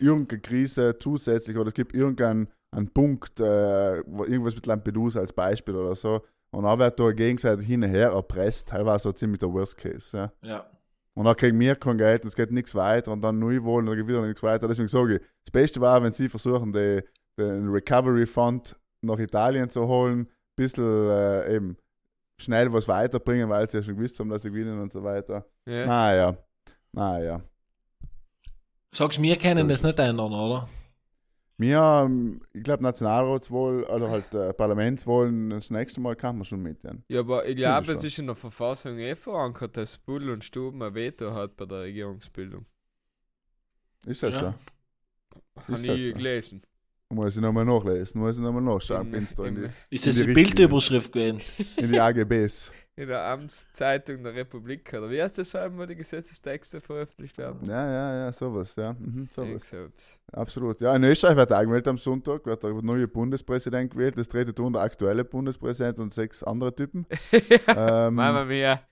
irgendeine Krise zusätzlich oder es gibt irgendeinen einen Punkt, äh, irgendwas mit Lampedusa als Beispiel oder so, und dann wird da gegenseitig hin und her erpresst, teilweise so ziemlich der Worst Case. Ja. ja. Und dann kriegen wir kein Geld und es geht nichts weiter und dann neu wollen und dann geht wieder nichts weiter. Deswegen sage ich, das Beste war, wenn sie versuchen, die, den Recovery Fund nach Italien zu holen, ein bisschen äh, eben schnell was weiterbringen, weil sie ja schon gewusst haben, dass sie gewinnen und so weiter. ja. Naja, naja. Sagst du, wir können So das nicht ändern, oder? Wir, ähm, ich glaube, Nationalratswahl oder halt äh, Parlamentswahlen, das nächste Mal kann man schon mitnehmen. Ja, aber ich glaube, es ist in der Verfassung eh verankert, dass Bull und Stuben ein Veto hat bei der Regierungsbildung. Ist das Ja. schon? Habe ich so? gelesen. Muss ich nochmal nachlesen, muss ich nochmal nachschauen, in im- die, Ist In das die. Bildüberschrift gewesen? in die AGBs. [laughs] In der Amtszeitung der Republik, oder wie heißt das wo die Gesetzestexte veröffentlicht werden? Ja, ja, ja, sowas, ja. Mhm, sowas. Absolut. Ja, in Österreich wird auch gewählt am Sonntag, wird der neue Bundespräsident gewählt. Das trete tun der aktuelle Bundespräsident und sechs andere Typen. [laughs] ähm, Mama mia.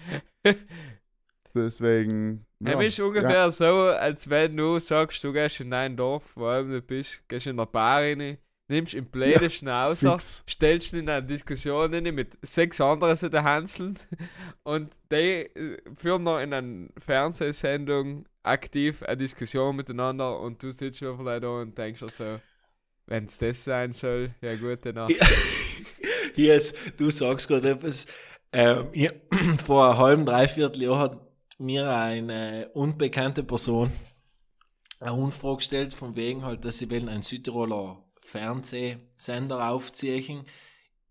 [laughs] deswegen. Ja, ist ungefähr so, als wenn du sagst, du gehst in ein Dorf, wo du bist, gehst in eine Bar rein, nimmst im blöden Schnauzer, fix. stellst ihn in eine Diskussion rein mit sechs anderen der Hanseln [laughs] und die äh, führen noch in einer Fernsehsendung aktiv eine Diskussion miteinander und du sitzt schon vielleicht da und denkst dir so, wenn es das sein soll, ja gut, dann Ja. [laughs] Yes, du sagst gerade etwas. Ähm, ja, [clears throat] vor einem halben, dreiviertel Jahr hat mir eine unbekannte Person eine Umfrage gestellt, von wegen halt, dass sie wollen einen Südtiroler Fernsehsender aufziehen,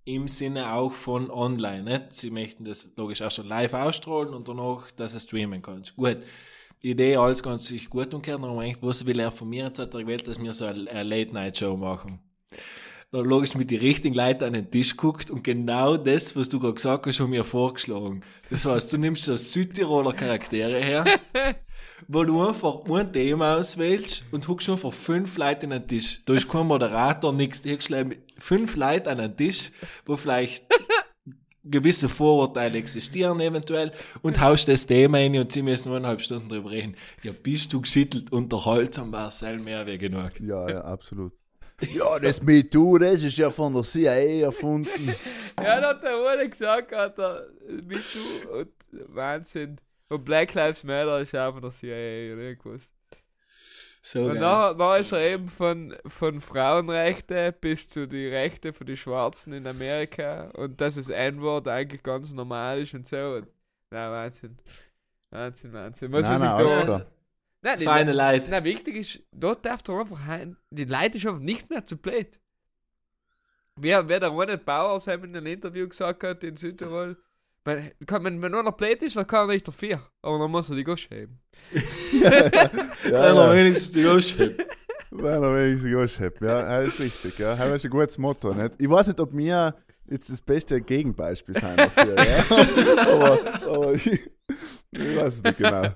im Sinne auch von online. Nicht? Sie möchten das logisch auch schon live ausstrahlen und danach, dass du streamen kannst. Gut. Die Idee, alles ganz sich gut und gern, aber eigentlich, was will er von mir? Jetzt hat er gewählt, dass wir so eine, Late-Night-Show machen dann logisch mit die richtigen Leuten an den Tisch guckt und genau das, was du gerade gesagt hast, schon mir vorgeschlagen. Das heißt, du nimmst so Südtiroler Charaktere her, [laughs] wo du einfach ein Thema auswählst und huckst einfach fünf Leute an den Tisch. Da ist kein Moderator, nix. Du huckst fünf Leute an den Tisch, wo vielleicht [laughs] gewisse Vorurteile existieren eventuell und haust das Thema rein und sie müssen eineinhalb Stunden drüber reden. Ja, bist du geschüttelt, unterhaltsam, Marcel, mehr wie genug. Ja, ja, absolut. [laughs] Ja, das MeToo, das ist ja von der CIA erfunden. [laughs] Ja, da hat der eine gesagt, hat er mit du und Wahnsinn. Und Black Lives Matter ist von der CIA oder irgendwas. So Und dann, dann ist er eben von, von Frauenrechte bis zu die Rechte für die Schwarzen in Amerika und dass das N-Wort eigentlich ganz normal ist und so. Und, na, Wahnsinn. Wahnsinn, Wahnsinn. Was Nein, muss nein, ich da. Nein, die, Feine Leute. na, wichtig ist, dort darf doch einfach ein, die Leute ist einfach nicht mehr zu blöd. Wie, wie der Ronald Bauer in einem Interview gesagt hat in Südtirol, Wenn, kann, wenn, wenn einer blöd ist, dann kann er nicht dafür. Aber dann muss er die Gosch heben. ja, Wenn er ja. wenigstens die Ausschnitt. Wenn er wenigstens Gosch hat. Ja, das ist richtig. Ja. Das ist ein gutes Motto. Nicht? Ich weiß nicht, ob wir jetzt das beste Gegenbeispiel sein dafür. ja. aber aber ich, ich weiß es nicht genau.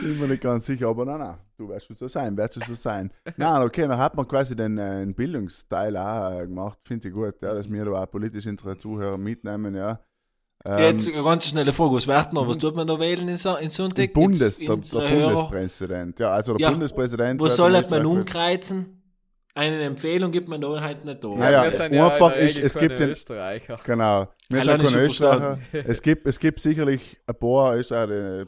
Bin mir nicht ganz sicher, aber nein, nein, du wirst schon so sein, wirst du so sein. Nein, okay, dann hat man quasi den, äh, Bildungsteil auch äh, gemacht, finde ich gut, ja, dass wir da auch politisch interessierte Zuhörer mitnehmen, ja. Ähm, Jetzt eine ganz schnelle Frage. Was wird noch? Was tut man da wählen in, so, in Sonntag? der, Bundes, Jetzt der, unsere der. Bundespräsident, ja, also der Ja, Bundespräsident. Wo soll in man Österreich- umkreuzen? Eine Empfehlung gibt man da halt nicht da. Naja, wir sind einfach in der ist, es gibt den, Österreicher. Genau. Wir Allein sind keine schon Österreicher. Es gibt, es gibt sicherlich ein paar Österreicher,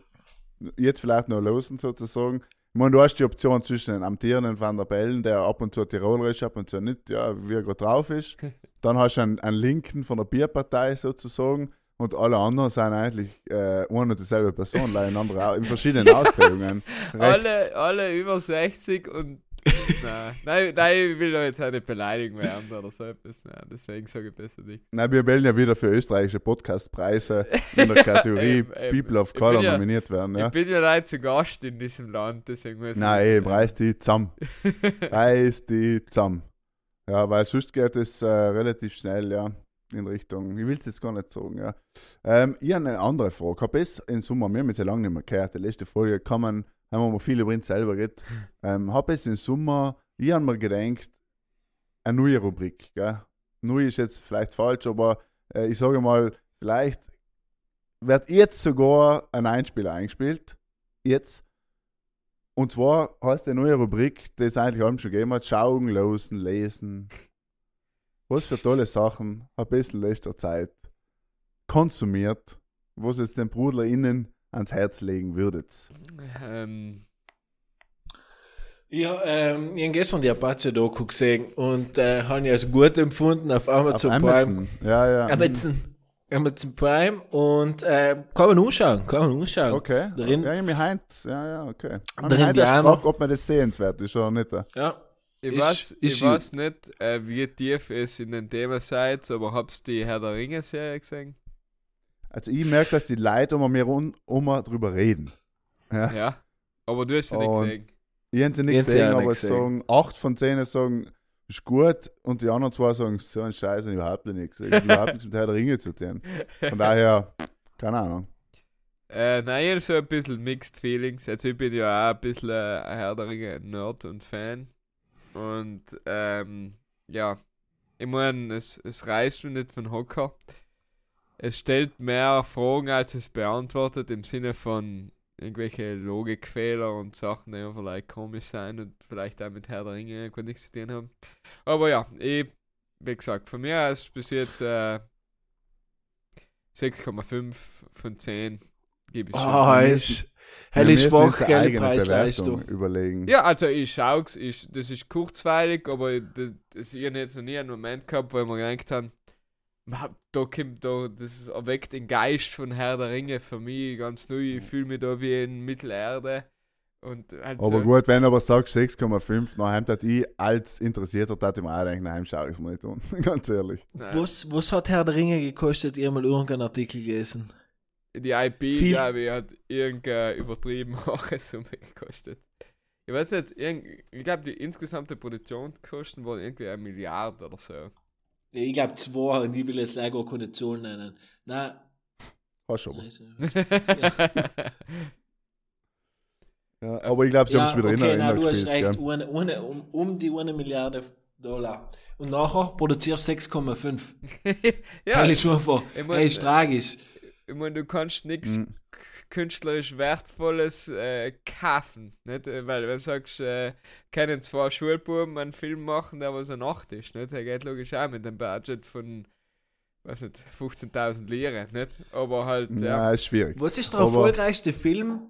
jetzt vielleicht noch losen sozusagen. Ich meine, du hast die Option zwischen den amtierenden Van der Bellen, der ab und zu Tiroler ist, ab und zu nicht, ja, wie er gerade drauf ist. Dann hast du einen, einen Linken von der Bierpartei sozusagen. Und alle anderen sind eigentlich äh, eine und dieselbe Person, leider in, in verschiedenen [laughs] Ausprägungen. Alle, alle über 60 und. Nein, nein, nein, ich will doch jetzt auch nicht beleidigen werden oder so etwas. Nein, deswegen sage ich besser nicht. Nein, wir wählen ja wieder für österreichische Podcastpreise [laughs] in der Kategorie Eben, eben. People of Color ja- nominiert werden. Ja. Ich bin ja leider zu Gast in diesem Land, deswegen muss Nein, ich. [laughs] eben, reiß die zusammen. Reiß die zusammen. Ja, weil sonst geht es äh, relativ schnell, ja, in Richtung, ich will es jetzt gar nicht sagen, ja. Ähm, ich habe eine andere Frage. Hab es im Sommer, wir haben jetzt ja lange nicht mehr gehört, die letzte Folge kann man, haben wir mal viel über uns selber geredet. Ähm, hab es im Sommer, ich habe mir gedacht, eine neue Rubrik. Neu ist jetzt vielleicht falsch, aber äh, ich sage mal, vielleicht wird jetzt sogar ein Einspieler eingespielt. Jetzt. Und zwar heißt die neue Rubrik, die es eigentlich allem schon gegeben hat, schauen, losen, lesen. Was für tolle Sachen ein bisschen letzter Zeit konsumiert, was es den BrudlerInnen ans Herz legen würdet. Ähm, Ja, ähm, ich habe gestern die Apache-Doku gesehen und äh, habe ich als gut empfunden auf Auf Amazon Prime. Amazon. Ja, ja. Amazon, Amazon Prime und äh, kann man anschauen, kann man anschauen. Okay. Drin- Ja, ich heint, ja, ja, okay. Ich die erst Eimer. gefragt, ob man das sehenswert ist oder nicht. Ja, ich Ist- weiß, ist ich weiß nicht, äh, wie tief es in dem Thema seid, aber hab's die Herr der Ringe-Serie gesehen? Also ich merke, dass die Leute um mir um drüber reden. Ja. Ja. Aber du hast sie nicht gesehen. Ich habe sie nicht gesehen, nicht aber gesehen. sagen, acht von zehn sagen, ist gut und die anderen zwei sagen, so ein Scheiß und überhaupt nichts. Ich hab überhaupt nichts mit Herr der Ringe zu tun. Von daher, keine Ahnung. Äh, nein, ich hab so ein bisschen Mixed Feelings. Also ich bin ja auch ein bisschen äh, ein Herr der Ringe-Nerd und Fan. Und ähm, ja, ich meine, es, es reißt mich nicht von Hocker. Es stellt mehr Fragen, als es beantwortet, im Sinne von irgendwelche Logikfehler und Sachen, die vielleicht komisch sein und vielleicht auch mit Herr der Ringe nichts zu tun haben. Aber ja, ich, wie gesagt, von mir aus bis jetzt äh, 6,5 von 10 gebe ich schon. Ah, Wir ist hell ist schwach, gell, Preis-Leistung. Überlegen. Ja, also ich schau's, ich, das ist kurzweilig, aber das, das ich hab jetzt noch nie einen Moment gehabt, wo ich mir gedacht habe, "Ma, da kommt da, das erweckt den Geist von Herr der Ringe für mich ganz neu. Ich fühle mich da wie in Mittelerde. Und halt Aber so, gut, wenn du aber sagst 6,5, dann hat ich als Interessierter, ich mir auch denken, nein, schau ich es mir nicht an. Ganz ehrlich. nein, Was, was hat Herr der Ringe gekostet? Ihr mal irgendeinen Artikel gelesen? die IP, viel- glaube ich, hat irgendeine übertrieben [laughs] hohe Summe gekostet. Ich weiß nicht, irgend, ich glaube, die insgesamte Produktionskosten waren irgendwie eine Milliarde oder so. Ich glaube zwei und ich will jetzt leider keine Zahl nennen. Nein. Hast schon. also- Ja, aber ich glaube, sie Ja, haben es wieder okay, in nein, du hast recht. Eine, eine, um, um die eine Milliarde Dollar. Und nachher produzierst 6,5. [laughs] ja, ist einfach. ich mein, Hey, ist tragisch. ich meine, du kannst nichts Mhm. Künstlerisch Wertvolles äh, kaufen. Nicht? Äh, Weil, wenn du sagst, äh, können zwei Schulbuben einen Film machen, der was eine Nacht ist. Nicht? Der geht logisch auch mit einem Budget von, weiß nicht, 15.000 Lire. Nicht? Aber halt, ja. Ja, ist schwierig. Was ist der Aber- erfolgreichste Film?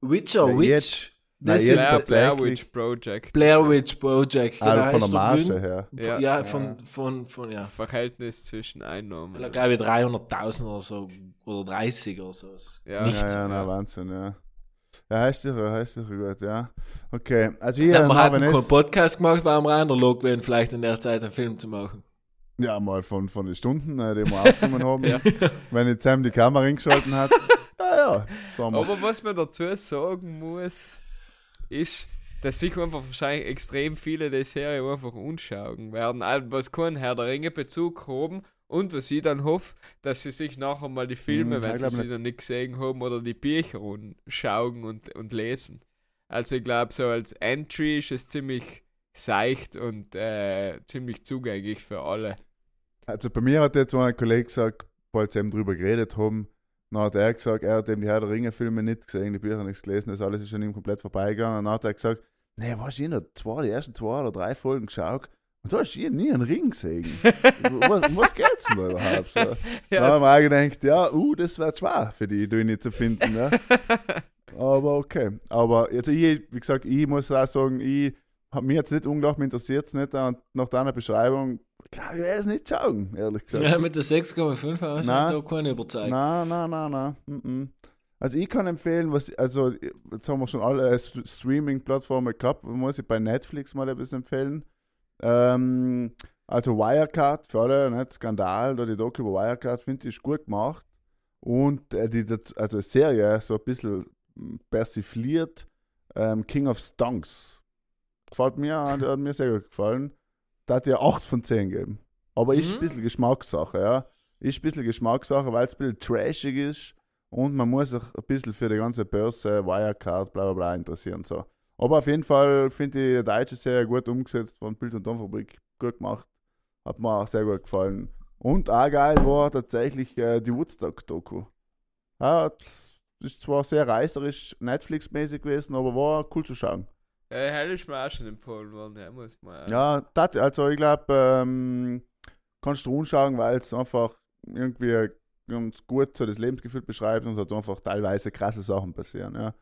Witcher, Witch. Das ist Blair, Blair Witch Project. Blair Witch Project. Also genau, von der der Marge her. Ja. ja, von, von, von, ja. Verhältnis zwischen Einnahmen. Ich glaube 300.000 oder so. Oder 30 oder so. Ja. Nicht. Ja, ja, na, Wahnsinn, ja. Ja, heißt sicher, heißt sicher gut, ja. Okay, also Ja, hier wir hatten haben keinen es, Podcast gemacht, weil wir andere Log wären, vielleicht in der Zeit einen Film zu machen. Ja, mal von, von den Stunden, äh, die wir aufgenommen haben. [laughs] Ja. Wenn jetzt Sam die Kamera eingeschalten hat. [laughs] Ja, ja. Wir. Aber was man dazu sagen muss, ist, dass sich einfach wahrscheinlich extrem viele der Serie einfach anschauen werden, was keinen Herr der Ringe Bezug haben und was ich dann hoffe, dass sie sich nachher mal die Filme, Hm, wenn sie sie nicht. noch nicht gesehen haben, oder die Bücher anschauen und, und lesen. Also ich glaube, so als Entry ist es ziemlich seicht und äh, ziemlich zugänglich für alle. Also bei mir hat jetzt so ein Kollege gesagt, weil sie eben drüber geredet haben, dann hat er gesagt, er hat eben die Herr der Ringe-Filme nicht gesehen, die Bücher nicht gelesen, das alles ist an ihm komplett vorbeigegangen. Und dann hat er gesagt, nee, was, ich habe zwei, die ersten zwei oder drei Folgen geschaut und da hast du nie einen Ring gesehen. [laughs] was, was geht's denn da überhaupt? So. [laughs] Ja, da haben wir auch gedacht, ja, uh, das wird schwer für die nicht zu finden. Ne? [laughs] Aber okay. Aber jetzt ich, wie gesagt, ich muss auch sagen, ich habe mich jetzt nicht unglaublich interessiert es nicht und nach deiner Beschreibung, klar, ich werde es nicht schauen, ehrlich gesagt. Ja, mit der 6,5 hast du da keine überzeugt. Nein, nein, nein, nein. Also ich kann empfehlen, was, also jetzt haben wir schon alle äh, St- Streaming-Plattformen gehabt, muss ich bei Netflix mal etwas empfehlen. Ähm, also Wirecard, für alle, nicht Skandal, da die Doku über Wirecard, finde ich, gut gemacht. Und äh, die, also Serie, so ein bisschen mm, persifliert, ähm, King of Stonks. Gefällt mir, hat, hat mir sehr gut gefallen. Da hat ja 8 von 10 gegeben. Aber ist ein Mhm. bisschen Geschmackssache, ja. Ist ein bisschen Geschmackssache, weil es ein bisschen trashig ist und man muss sich ein bisschen für die ganze Börse, Wirecard, bla bla bla interessieren. So. Aber auf jeden Fall finde ich die deutsche Serie gut umgesetzt, von Bild- und Tonfabrik gut gemacht. Hat mir auch sehr gut gefallen. Und auch geil war tatsächlich äh, die Woodstock-Doku. Ja, das ist zwar sehr reißerisch, Netflix-mäßig gewesen, aber war cool zu schauen. Äh, hell ist mir auch schon empfohlen worden, ja, muss man. Ja, dat, also ich glaube, ähm, kannst du anschauen, weil es einfach irgendwie ganz gut so das Lebensgefühl beschreibt und hat einfach teilweise krasse Sachen passieren. Ja.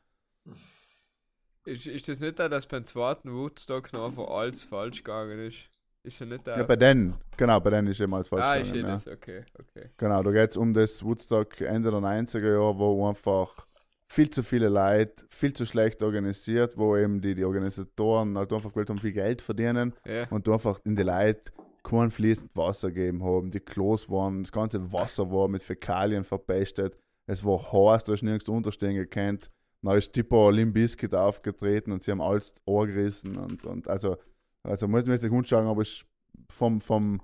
Ist, ist das nicht da, dass beim zweiten Woodstock noch einfach alles falsch gegangen ist? Ist er nicht da? ja, bei denen, genau, bei denen ist eben alles falsch ah, ist gegangen, eh ja. das, okay, okay. Genau, da geht es um das Woodstock Ende der 90er Jahre, wo einfach viel zu viele Leute, viel zu schlecht organisiert, wo eben die, die Organisatoren halt einfach gewollt haben, viel Geld verdienen Ja. und einfach in die Leute kein fließend Wasser gegeben haben. Die Klos waren, das ganze Wasser war mit Fäkalien verpestet. Es war heiß, da hast du nirgends unterstehen gekannt. Dann ist Tipo Limp Bizkit aufgetreten und sie haben alles Ohr gerissen. Und, und also, also muss man sich anschauen, aber es vom, vom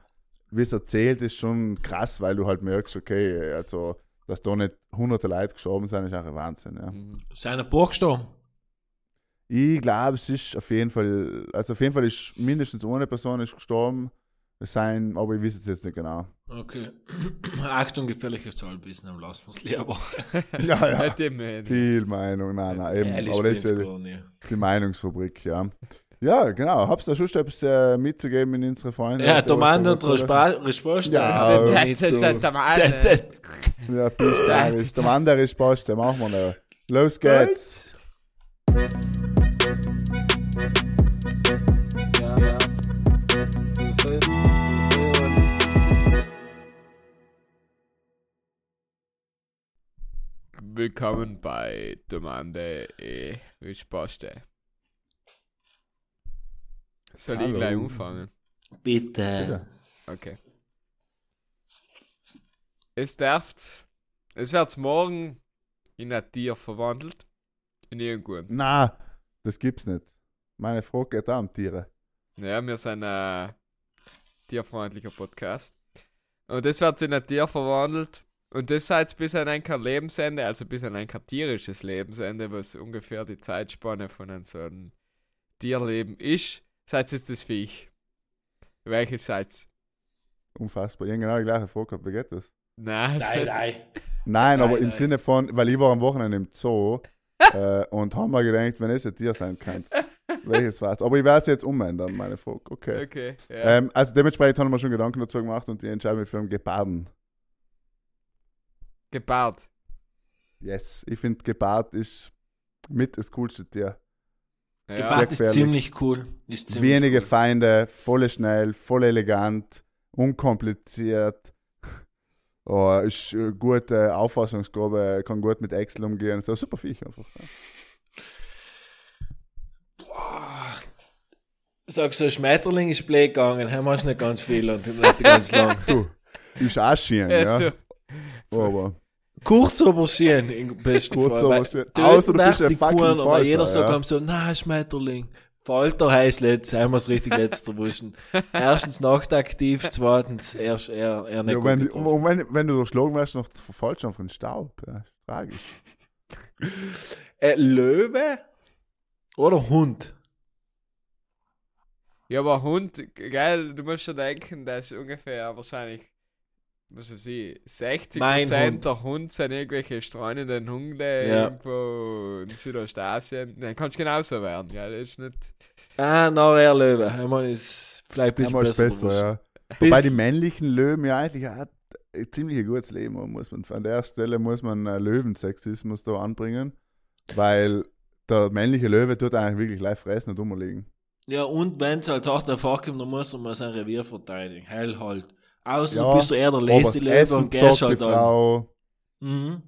wie es erzählt, ist schon krass, weil du halt merkst, okay, also, dass da nicht hunderte Leute gestorben sind, ist auch ein Wahnsinn. Ja. Mhm. Ist einer Burg gestorben? Ich glaube, es ist auf jeden Fall, also auf jeden Fall ist mindestens eine Person ist gestorben. Es sein, aber ich weiß es jetzt nicht genau. Okay. [clears throat] Achtung, gefährliches Zahlbissen, dann lassen wir es lieber. [laughs] Ja, ja. Viel Meinung, nein, nein, eben. Ehrlich aber das ist ja nicht. die Meinungsrubrik, ja. Ja, genau. Hab's da schon etwas äh, mitzugeben in unsere Freunde? Ja, der Mann hat hat Resposta. Ja, äh, Ja, bist du Der Mann, der ist Post, der machen wir noch. Los geht's. Willkommen bei Domande e Risposte. Soll ich Hallo. gleich anfangen? Bitte. Bitte. Okay. Es darf, es wird morgen in ein Tier verwandelt. In irgendwann. Na, das gibt's nicht. Meine Frau geht auch um Tiere. Ja, wir sind ein tierfreundlicher Podcast. Und das wird in ein Tier verwandelt. Und das seid bis an ein kein Lebensende, also bis an ein kein tierisches Lebensende, was ungefähr die Zeitspanne von einem so einem Tierleben ist. Seid es das Viech. Welches seid Unfassbar. Ich habe genau die gleiche Frage gehabt. Wie geht das? Nein, Nein, nein. Nein, aber Nein, im nein. Sinne von, weil ich war am Wochenende im Zoo [laughs] äh, und haben mir gedacht, wenn es ein Tier sein kann, welches war's? Aber ich werde es jetzt umändern, meine Frage. Okay. Okay, ja. Ähm, also dementsprechend haben wir schon Gedanken dazu gemacht und die entscheiden mich für einen Geparden. Gepaart. Yes, ich finde Gepard ist mit das coolste Tier. Ja. Gefahrt ist ziemlich cool. Ist ziemlich Wenige cool. Feinde, voll schnell, voll elegant, unkompliziert. [laughs] Oh, ist äh, gute Auffassungsgabe, kann gut mit Excel umgehen. So super Viech einfach. Ja. Boah. sag so, Schmetterling ist blöd gegangen, haben wir nicht ganz viel und nicht ganz [laughs] lang. Du, ist auch schön, Ja, ja. Aber Kurz aber schön, im besten [laughs] kurz Fall. Außer du bist ein fucking Kuren, Falter, jeder sagt ja. so, na, Schmetterling. Falter heißt letzt, haben wir es richtig letzt erwischen. [laughs] Erstens nachtaktiv, zweitens erst eher, eher nicht Ja, wenn, und wenn, wenn du durchschlagen wirst, noch einfach in den Staub. Ja, tragisch. [laughs] Äh, Löwe oder Hund? Ja, aber Hund, geil, du musst schon denken, das ist ungefähr wahrscheinlich, was weiß ich, 60 Mein Prozent Hund. der Hund sind irgendwelche streunenden Hunde Ja. irgendwo in Südostasien. Dann kannst du genauso werden, gell, das ist nicht... Ah, na, eher Löwe. Einmal ist vielleicht ein bisschen besser. besser, ja. Bis- Wobei die männlichen Löwen ja eigentlich auch ein ziemlich gutes Leben haben, muss man. An der Stelle muss man äh, Löwensexismus da anbringen, weil der männliche Löwe tut eigentlich wirklich live fressen und rumliegen. Ja, und wenn es halt hart davor kommt, dann muss man mal sein Revier verteidigen. Heil halt. Außer Ja, du bist du eher der Aber lazy das Löwe Essen und gehst die halt an. Frau. Mhm.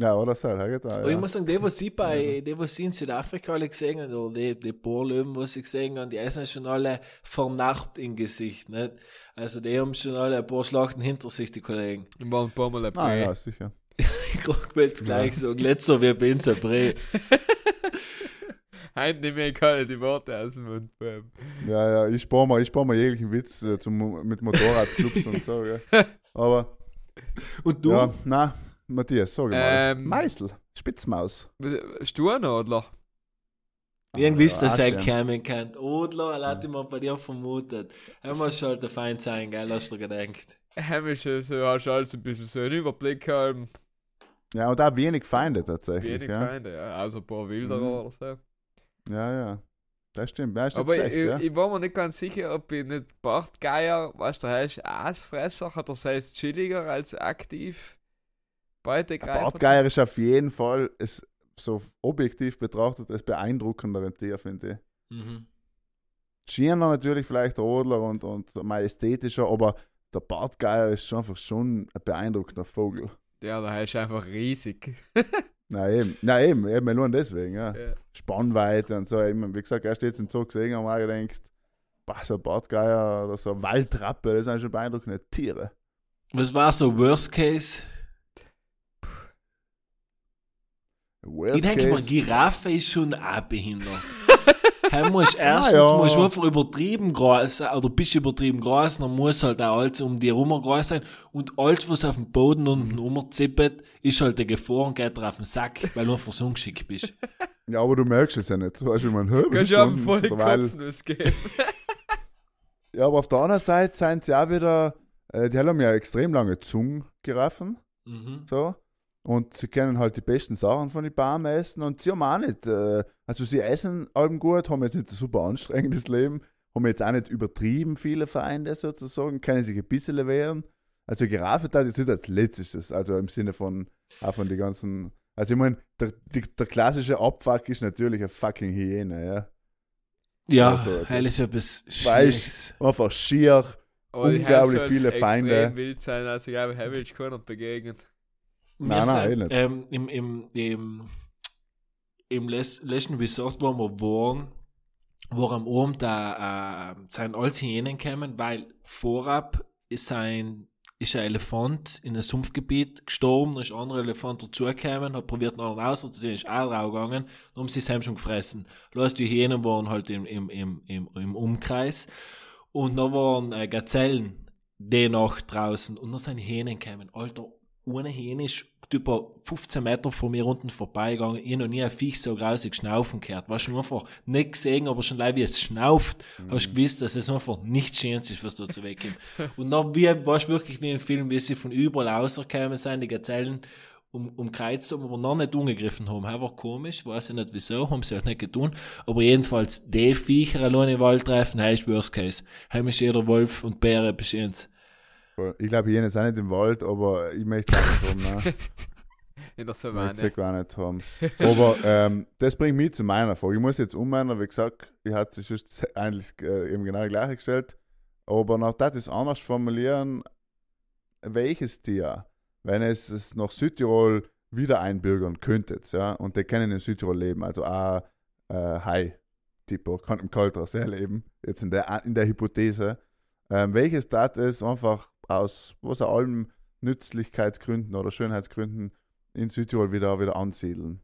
Ja, oder so, ja, auch, Aber ich ja. muss sagen, die, was sie bei, die, was sie in Südafrika alle gesehen haben, oder die, die paar Löwen, was sie gesehen haben, die essen schon alle vernarbt im Gesicht, nicht? Also die haben schon alle ein paar Schlachten hinter sich, die Kollegen. Ich war ein paar Mal ein Ah, ja, sicher. [laughs] Ich will jetzt gleich sagen, letzter wie ein Brei. [laughs] Heute nicht mehr kann die Worte aus dem Mund. Ja, ja, ich spare mir, ich spar mir jeglichen Witz äh, zum, mit Motorradclubs und so, ja. [laughs] Aber, Und du? ja, na, Matthias, sag mal. Ähm, Meißel, Spitzmaus. Sturnadler? Irgendwie ist das Ah, halt ja. kommen kann. Odler, er hat immer bei dir vermutet. Er muss schon der Feind sein, gell, hast du gedacht. Heimisch, so hast du alles ein bisschen so einen Überblick haben. Ja, und auch wenig Feinde tatsächlich. Wenig ja. Feinde, ja. Also ein paar Wilderer Mhm. oder so. Ja, ja. Das stimmt, ja, ist nicht Aber schlecht, ich, ja. ich war mir nicht ganz sicher, ob ich nicht Bartgeier, was der heißt, Aasfresser, hat er selbst chilliger als aktiv Beutegreifer. Bartgeier ist auf jeden Fall, ist so objektiv betrachtet, das beeindruckendere Tier, finde ich. Mhm. Schierner natürlich vielleicht der Rodler und, und majestätischer, aber der Bartgeier ist schon einfach schon ein beeindruckender Vogel. Ja, der heißt einfach riesig. [laughs] Na eben, na eben, eben nur deswegen, ja. Ja. Spannweite und so. Eben, wie gesagt, erst jetzt im Zoo gesehen, haben wir gedacht, boah, so Bartgeier oder so Waldrappe, das sind schon beeindruckende Tiere. Was war so Worst Case? Worst ich denke mal, case, Giraffe ist schon auch behindert. Er muss [laughs] erstens ja. muss einfach übertrieben groß sein, oder bist übertrieben groß, dann muss halt auch alles um die herum groß sein. Und alles, was auf dem Boden unten rumzippet, ist halt eine Gefahr und geht dir auf den Sack, weil du einfach so ungeschickt bist. [laughs] ja, aber du merkst es ja nicht. Du weißt, wie man hört. Kannst du haben voll Derweil, Kopfnuss geben. Ja, aber auf der anderen Seite sind sie auch wieder, äh, die haben ja extrem lange Zungen, Giraffen, Mhm. so. Und sie kennen halt die besten Sachen von den Bäumen essen und sie haben auch nicht, äh, also sie essen allem gut, haben jetzt nicht ein super anstrengendes Leben, haben jetzt auch nicht übertrieben viele Feinde sozusagen, können sich ein bisschen wehren. Also Giraffe da jetzt nicht als letztes, also im Sinne von, auch von die ganzen, also ich meine, der, der klassische Abfuck ist natürlich eine fucking Hyäne, ja. Ja, Also, das- heil ist etwas Schwieriges. Einfach schier, die Unglaublich viele extrem Feinde. wild sein, also ich glaube, habe ich keiner begegnet. Nein, nein, eh nicht. ähm, im, im, im, im letzten Resort, wo wir waren, wo am Abend da, äh, sind alles Hyänen gekommen, weil vorab ist ein, ist ein Elefant in einem Sumpfgebiet gestorben, dann ist ein anderer Elefant dazugekommen, hat probiert, noch einen auszuziehen, ist auch draufgegangen, dann haben sie es schon gefressen. Bloß die Hyänen waren halt im, im, im, im, im Umkreis. Und da waren äh, Gazellen die Nacht draußen und dann sind Hähnen gekommen. Alter, eine Hähne ist etwa 15 Meter von mir unten vorbeigegangen. Ich noch nie ein Viech so grausig schnaufen gehört. Warst du einfach nicht gesehen, aber schon leid wie es schnauft, hast du gewusst, dass es einfach nicht schön ist, was da zu wegkommt. [laughs] und dann wie, warst du wirklich wie im Film, wie sie von überall rausgekommen sind, die Gazellen um, umkreuzt haben, aber noch nicht angegriffen haben. Das war komisch, weiß ich nicht wieso, haben sie halt nicht getan. Aber jedenfalls, die Viecher allein im Wald treffen, heißt Worst Case. Heim ist jeder Wolf und Bäre bestimmt. Ich glaube, Hyäne sind nicht im Wald, aber ich möchte es auch nicht haben, ne? [laughs] In der Ich möchte Savanne. gar nicht haben. Aber ähm, das bringt mich zu meiner Frage. Ich muss jetzt umändern, wie gesagt, ich hatte es [laughs] eigentlich äh, eben genau die gleiche gestellt. Aber nach das ist anders formulieren, welches Tier, wenn es es nach Südtirol wieder einbürgern könntet, ja, und die können in Südtirol leben, also auch äh, Hai, Tipper kann im Kaltras erleben, jetzt in der, in der Hypothese. Ähm, welches Tat es einfach aus was auch allem Nützlichkeitsgründen oder Schönheitsgründen in Südtirol wieder, wieder ansiedeln?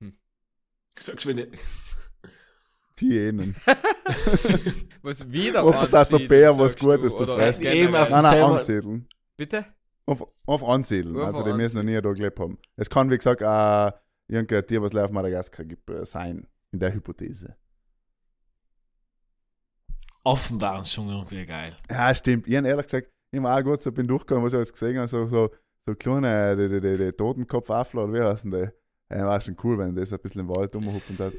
[laughs] [laughs] Sagst du, wenn ich, Hyänen. Was wieder Einfach, dass der Bär was Gutes du, zu fressen. Eben auf- Nein, nein, ansiedeln. Bitte? Auf, auf ansiedeln. Einfach also, die müssen noch nie da gelebt haben. Es kann, wie gesagt, auch irgendein Tier, was auf Madagaskar gibt, äh, sein. In der Hypothese. Offen waren schon irgendwie geil. Ja, stimmt. Ich habe ehrlich gesagt, ich habe auch gut so bin durchgegangen, was ich jetzt gesehen habe, so, so, so kleine, die, die, die, die Totenkopfaffler, oder wie heißen die? Ja, war schon cool, wenn das ein bisschen im Wald rumhupt und hat.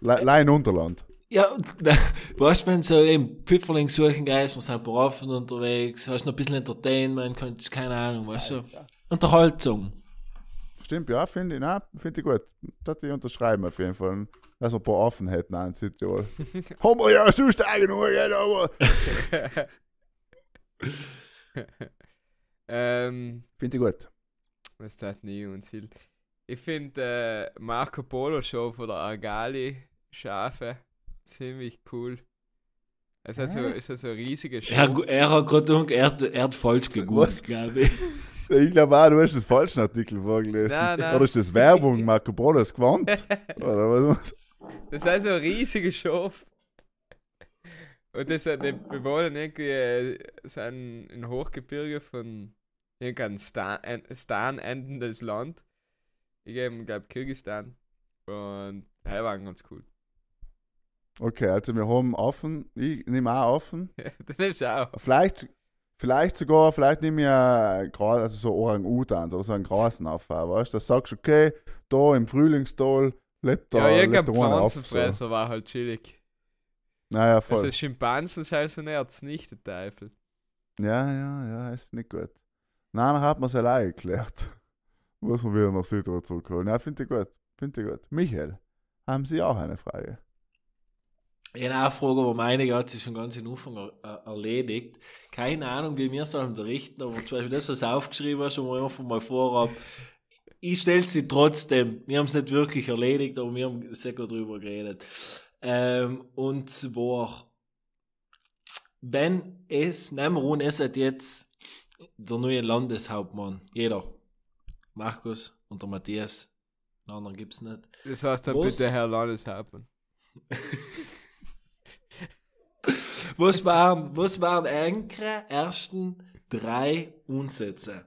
Le Lein Unterland. Ja, [laughs] weißt du, wenn so eben Pfifferling suchen gehst und sind berufen unterwegs, hast noch ein bisschen Entertainment, kannst, keine Ahnung, weißt du, Unterhaltung. Stimmt, ja, finde ich, nein, finde ich gut. Das ich unterschreiben auf jeden Fall. Dass wir ein paar offen hätten auch in Südtirol. Haben wir ja sonst genug, aber. [laughs] ähm, Finde ich gut. was ist das nie und Ziel? Ich finde äh, Marco Polo Show von der Argali Schafe ziemlich cool. Es ist, so, Hä? es ist so ein riesiger Show. Er, er hat gerade er, hat- er hat falsch gegoogelt, glaube ich. Ich glaube auch, du hast den falschen Artikel vorgelesen. Nein, nein. Oder ist das Werbung, Marco Polo ist gewandt? [laughs] Oder was? Das ist so ein riesiger Schaf. Und das sind die Bewohner irgendwie äh, sind in Hochgebirge von irgendeinem Stan, äh, Stan endendes Land. Ich glaube Kirgistan. Und die waren ganz cool. Okay, also wir haben offen, ich nehme auch offen. [laughs] das nimmst du auch. Vielleicht, vielleicht sogar, vielleicht nehme ich gra- also so Orang-Utans oder so einen Grasen auf, weißt du? Da sagst du, okay, da im Frühlingstal lebt Ja, da, irgendein da einer auf. So. Pflanzenfresser war halt chillig. Naja, voll. Also Schimpansen scheiße Nerz, nicht der Teufel. Ja, ja, ja, ist nicht gut. Nein, dann hat man es allein geklärt. Muss man wieder nach Südtirol zurückholen. Ja, finde ich gut. Finde ich gut. Michael, haben Sie auch eine Frage? Eine Frage, aber meine hat sich schon ganz in Anfang äh, erledigt. Keine Ahnung, wie wir es unterrichten, aber zum Beispiel das, was du aufgeschrieben hast, schon mal einfach mal vorab. Ich stelle sie trotzdem. Wir haben es nicht wirklich erledigt, aber wir haben sehr gut drüber geredet. Ähm, und zwar, wenn es, nehmen wir an, es hat jetzt der neue Landeshauptmann, jeder, Markus und der Matthias, einen anderen gibt es nicht. Das heißt dann Was? bitte Herr Landeshauptmann. [laughs] Was waren, was waren eure ersten drei Umsätze?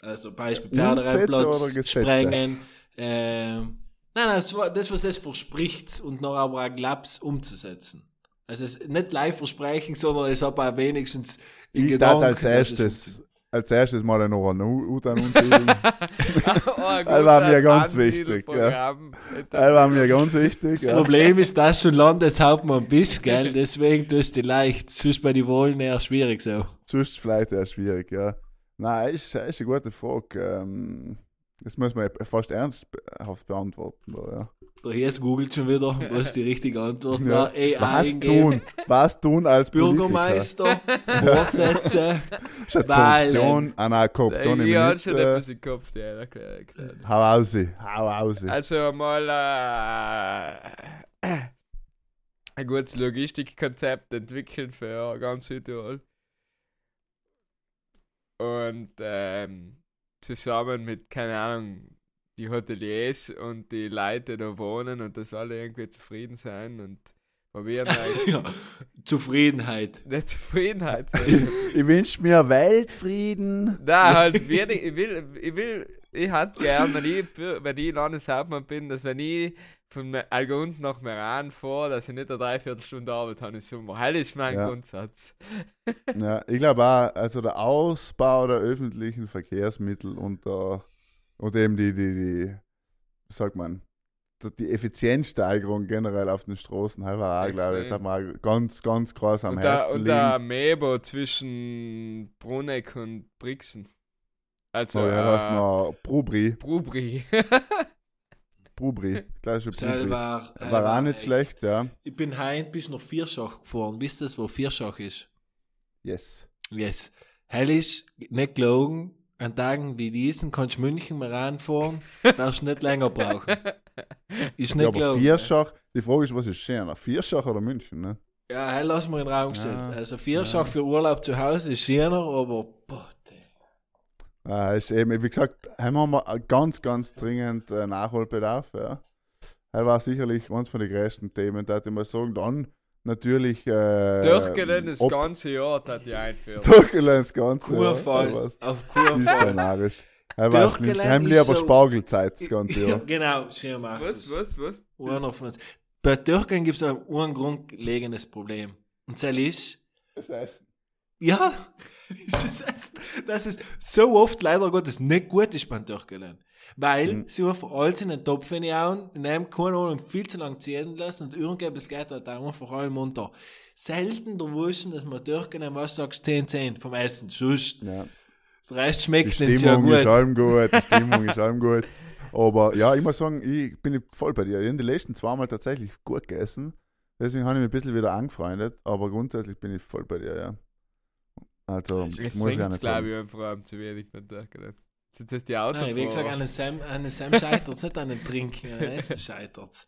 Also Beispiel Pferderennplatz? Sprengen. Ähm, nein, nein, das, was es verspricht und noch aber auch glaubs umzusetzen. Also es ist nicht live versprechen, sondern es aber auch wenigstens in Ich Gedanken. als erstes, als erstes mal noch einen Utan umsiedeln. [laughs] oh, ein Das [laughs] war mir ganz wichtig, Ansiedelprogramm. das war mir ganz wichtig. Das Ja. Problem ist, dass du schon Landeshauptmann bist, gell? Deswegen tust du leicht. Sonst bei den Wahlen eher schwierig so. Sonst vielleicht eher schwierig, ja. Nein, ist, ist eine gute Frage. Ähm, das muss man fast ernsthaft beantworten. Da, ja. Der Hies googelt schon wieder, was die richtige Antwort Ja. war. AI Was eingeben. tun? Was tun als Bürgermeister, Vorsätze? [laughs] Statt. Korruption, ah nein, Korruption im Ja, schon etwas im Kopf, ja, erklärt. erklärt. Hau aus, hau aus. Also mal äh, ein gutes Logistikkonzept entwickeln für ganz Südtirol. Und ähm, zusammen mit, keine Ahnung, die Hoteliers und die Leute, die da wohnen und dass alle irgendwie zufrieden sein und probieren eigentlich [laughs] ja, Zufriedenheit. [laughs] der Zufriedenheit zu sein. Ich wünsche mir Weltfrieden. Nein, halt, wirklich, ich will, ich will, ich hätte gern, wenn ich, wenn ich Landeshauptmann bin, dass wenn ich von Algund nach Meran fahre, dass ich nicht eine Dreiviertelstunde Arbeit habe im Sommer. Das ist mein Ja. Grundsatz. Ja, ich glaube auch, also der Ausbau der öffentlichen Verkehrsmittel und, der, und eben die, die, die, wie sagt man, die- Effizienzsteigerung generell auf den Straßen, halt war auch, glaube ich, auch ganz, ganz krass am Und Herzen und liegen. der Mebo zwischen Bruneck und Brixen. Also, Oh, ja, da hast äh, noch Brubri, Brubri. Brubri, [laughs] klassische Brubri. Selber, War auch nicht schlecht, ja. Ich bin heim bis nach Vierschach gefahren. Wisst ihr, wo Vierschach ist? Yes. Yes. Hell ist, nicht gelogen, an Tagen wie diesen kannst du München mal ranfahren, [laughs] darfst du nicht länger brauchen. Ist Ja, nicht aber glauben. Vierschach, die Frage ist, was ist schöner? Vierschach oder München, ne? Ja, hey, lass mal in den Raum gestellt. Ja. Also Vierschach für Urlaub zu Hause ist schöner, aber boah. Ah, ist eben, wie gesagt, haben wir ganz, ganz dringend äh, Nachholbedarf, ja. Das war sicherlich eines von den größten Themen, da ich mal sagen. Dann natürlich. Äh, Durchgehen das ganze Jahr, das die einführen. Durchgehen das Ganze. Kurfall. Ja, was- Auf ist Kurfall. schon narrisch. Er weiß nicht, Durchgehen haben ist lieber so- Spargelzeit das ganze Ja, Jahr. [laughs] genau, schön machen. Was, was, was? Einer von uns. Bei Durchgehen gibt es ein, grundlegendes Problem. Und das ist, Das Essen. ja, ist [laughs] das, Essen. das ist so oft leider Gottes nicht gut ist beim Durchgehen. Weil Mhm. sie einfach alles in den Topf hineinhauen, nehmen keine Ahnung, viel zu lang ziehen lassen und irgendetwas geht halt auch einfach allem unter. Selten der Wuschen, dass man durchgehen, was sagst 10, 10 vom Essen. Sonst, Ja. das Rest Die schmeckt nicht sehr Stimmung ist gut. allem gut, die Stimmung ist allem gut. Aber ja, ich muss sagen, ich bin voll bei dir. Ich habe die letzten zweimal tatsächlich gut gegessen. Deswegen habe ich mich ein bisschen wieder angefreundet. Aber grundsätzlich bin ich voll bei dir, ja. Also, Es muss ich fängt, nicht glaube ich, einfach zu wenig beim Sind das die Autos? Nein, wie gesagt, an einem Sam, an Sam scheitert es, nicht an einem Trinken, an einem [laughs] Essen scheitert.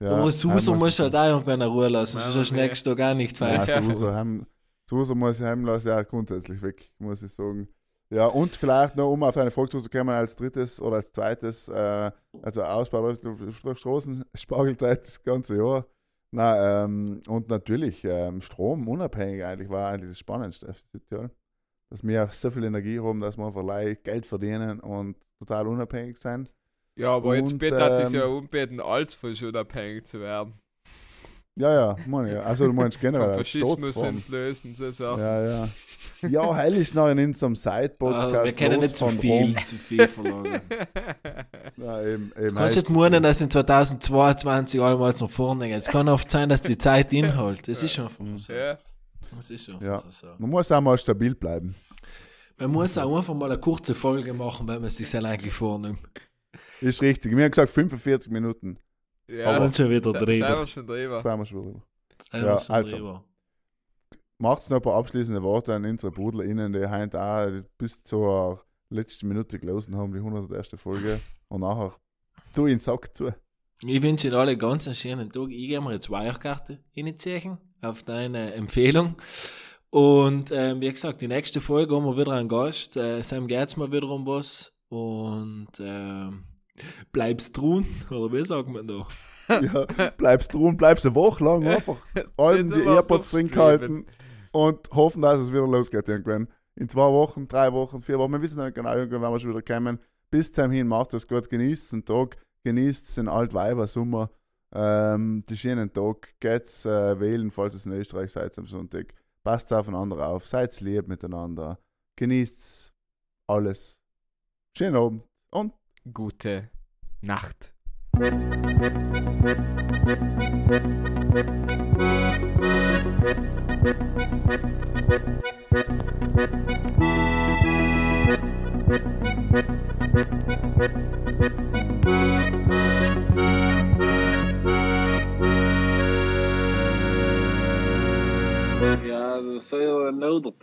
Ja, Aber wir- muss ja da irgendwann in Ruhe lassen, sonst hast du okay. nächsten Tag auch nicht Ja. Susa, haben, Susa muss ich heim lassen, ja, grundsätzlich weg, muss ich sagen. Ja, und vielleicht noch, um auf deine Frage zurückzukommen, als drittes oder als zweites, äh, also Ausbau der Straßen, Spargelzeit das ganze Jahr. Na, ähm, und natürlich ähm, Strom unabhängig eigentlich war eigentlich das Spannendste für Dass wir so viel Energie haben, dass wir einfach leicht Geld verdienen und total unabhängig sein. Ja, aber jetzt Und, bitte hat sich ähm, ja umbeten, als von schon abhängig zu werden. Ja, ja, meine ich. ja. Also du meinst [laughs] generell Faschismus ins Lösen, so Sachen. Ja, ja. Ja, heil ist noch in unserem Side-Podcast. Ah, wir können los nicht zu von viel, Rom. zu viel verlangen. [laughs] Ja, eben, eben Du kannst nicht meinen, dass in 2022 allemaal nach vorne geht. Es kann oft sein, dass die Zeit [laughs] inholt. Das ist schon einfach so. ja. Das ist schon Ja. einfach so. Man muss auch mal stabil bleiben. Man muss auch einfach mal eine kurze Folge machen, wenn man es sich eigentlich vornimmt. Ist richtig. Wir haben gesagt 45 Minuten. Ja, Und schon wieder da sind drüber. wir schon drüber. Sagen wir schon drüber. Sind wir Ja, schon also. drüber. Macht noch ein paar abschließende Worte an unsere BrudlerInnen, die heute auch bis zur letzten Minute gelesen haben, die 101. Folge. Und nachher tu ihn Sack zu. Ich wünsche Ihnen alle ganz einen schönen Tag. Ich gehe mir jetzt Weichkarte reinziehen auf deine Empfehlung. Und ähm, wie gesagt, die nächste Folge haben wir wieder einen Gast. Äh, Sam geht's mal wieder um was. Und ähm, bleibst tun, [laughs] oder wie sagt man da? [laughs] ja, bleibst und bleibst eine Woche lang einfach [laughs] Jetzt die Airpods drin halten und hoffen, dass es wieder losgeht irgendwann. In zwei Wochen, drei Wochen, vier Wochen, wir wissen nicht genau, irgendwann werden wir schon wieder kommen. Bis dahin macht es gut, genießt den Tag, genießt den Altweiber Sommer, ähm, die schönen Tag, geht's äh, wählen, falls es in Österreich seid am Sonntag. Passt aufeinander auf, seid lieb miteinander, genießt alles. Schönen Abend und Gute Nacht. Ja, dat is heel nodig.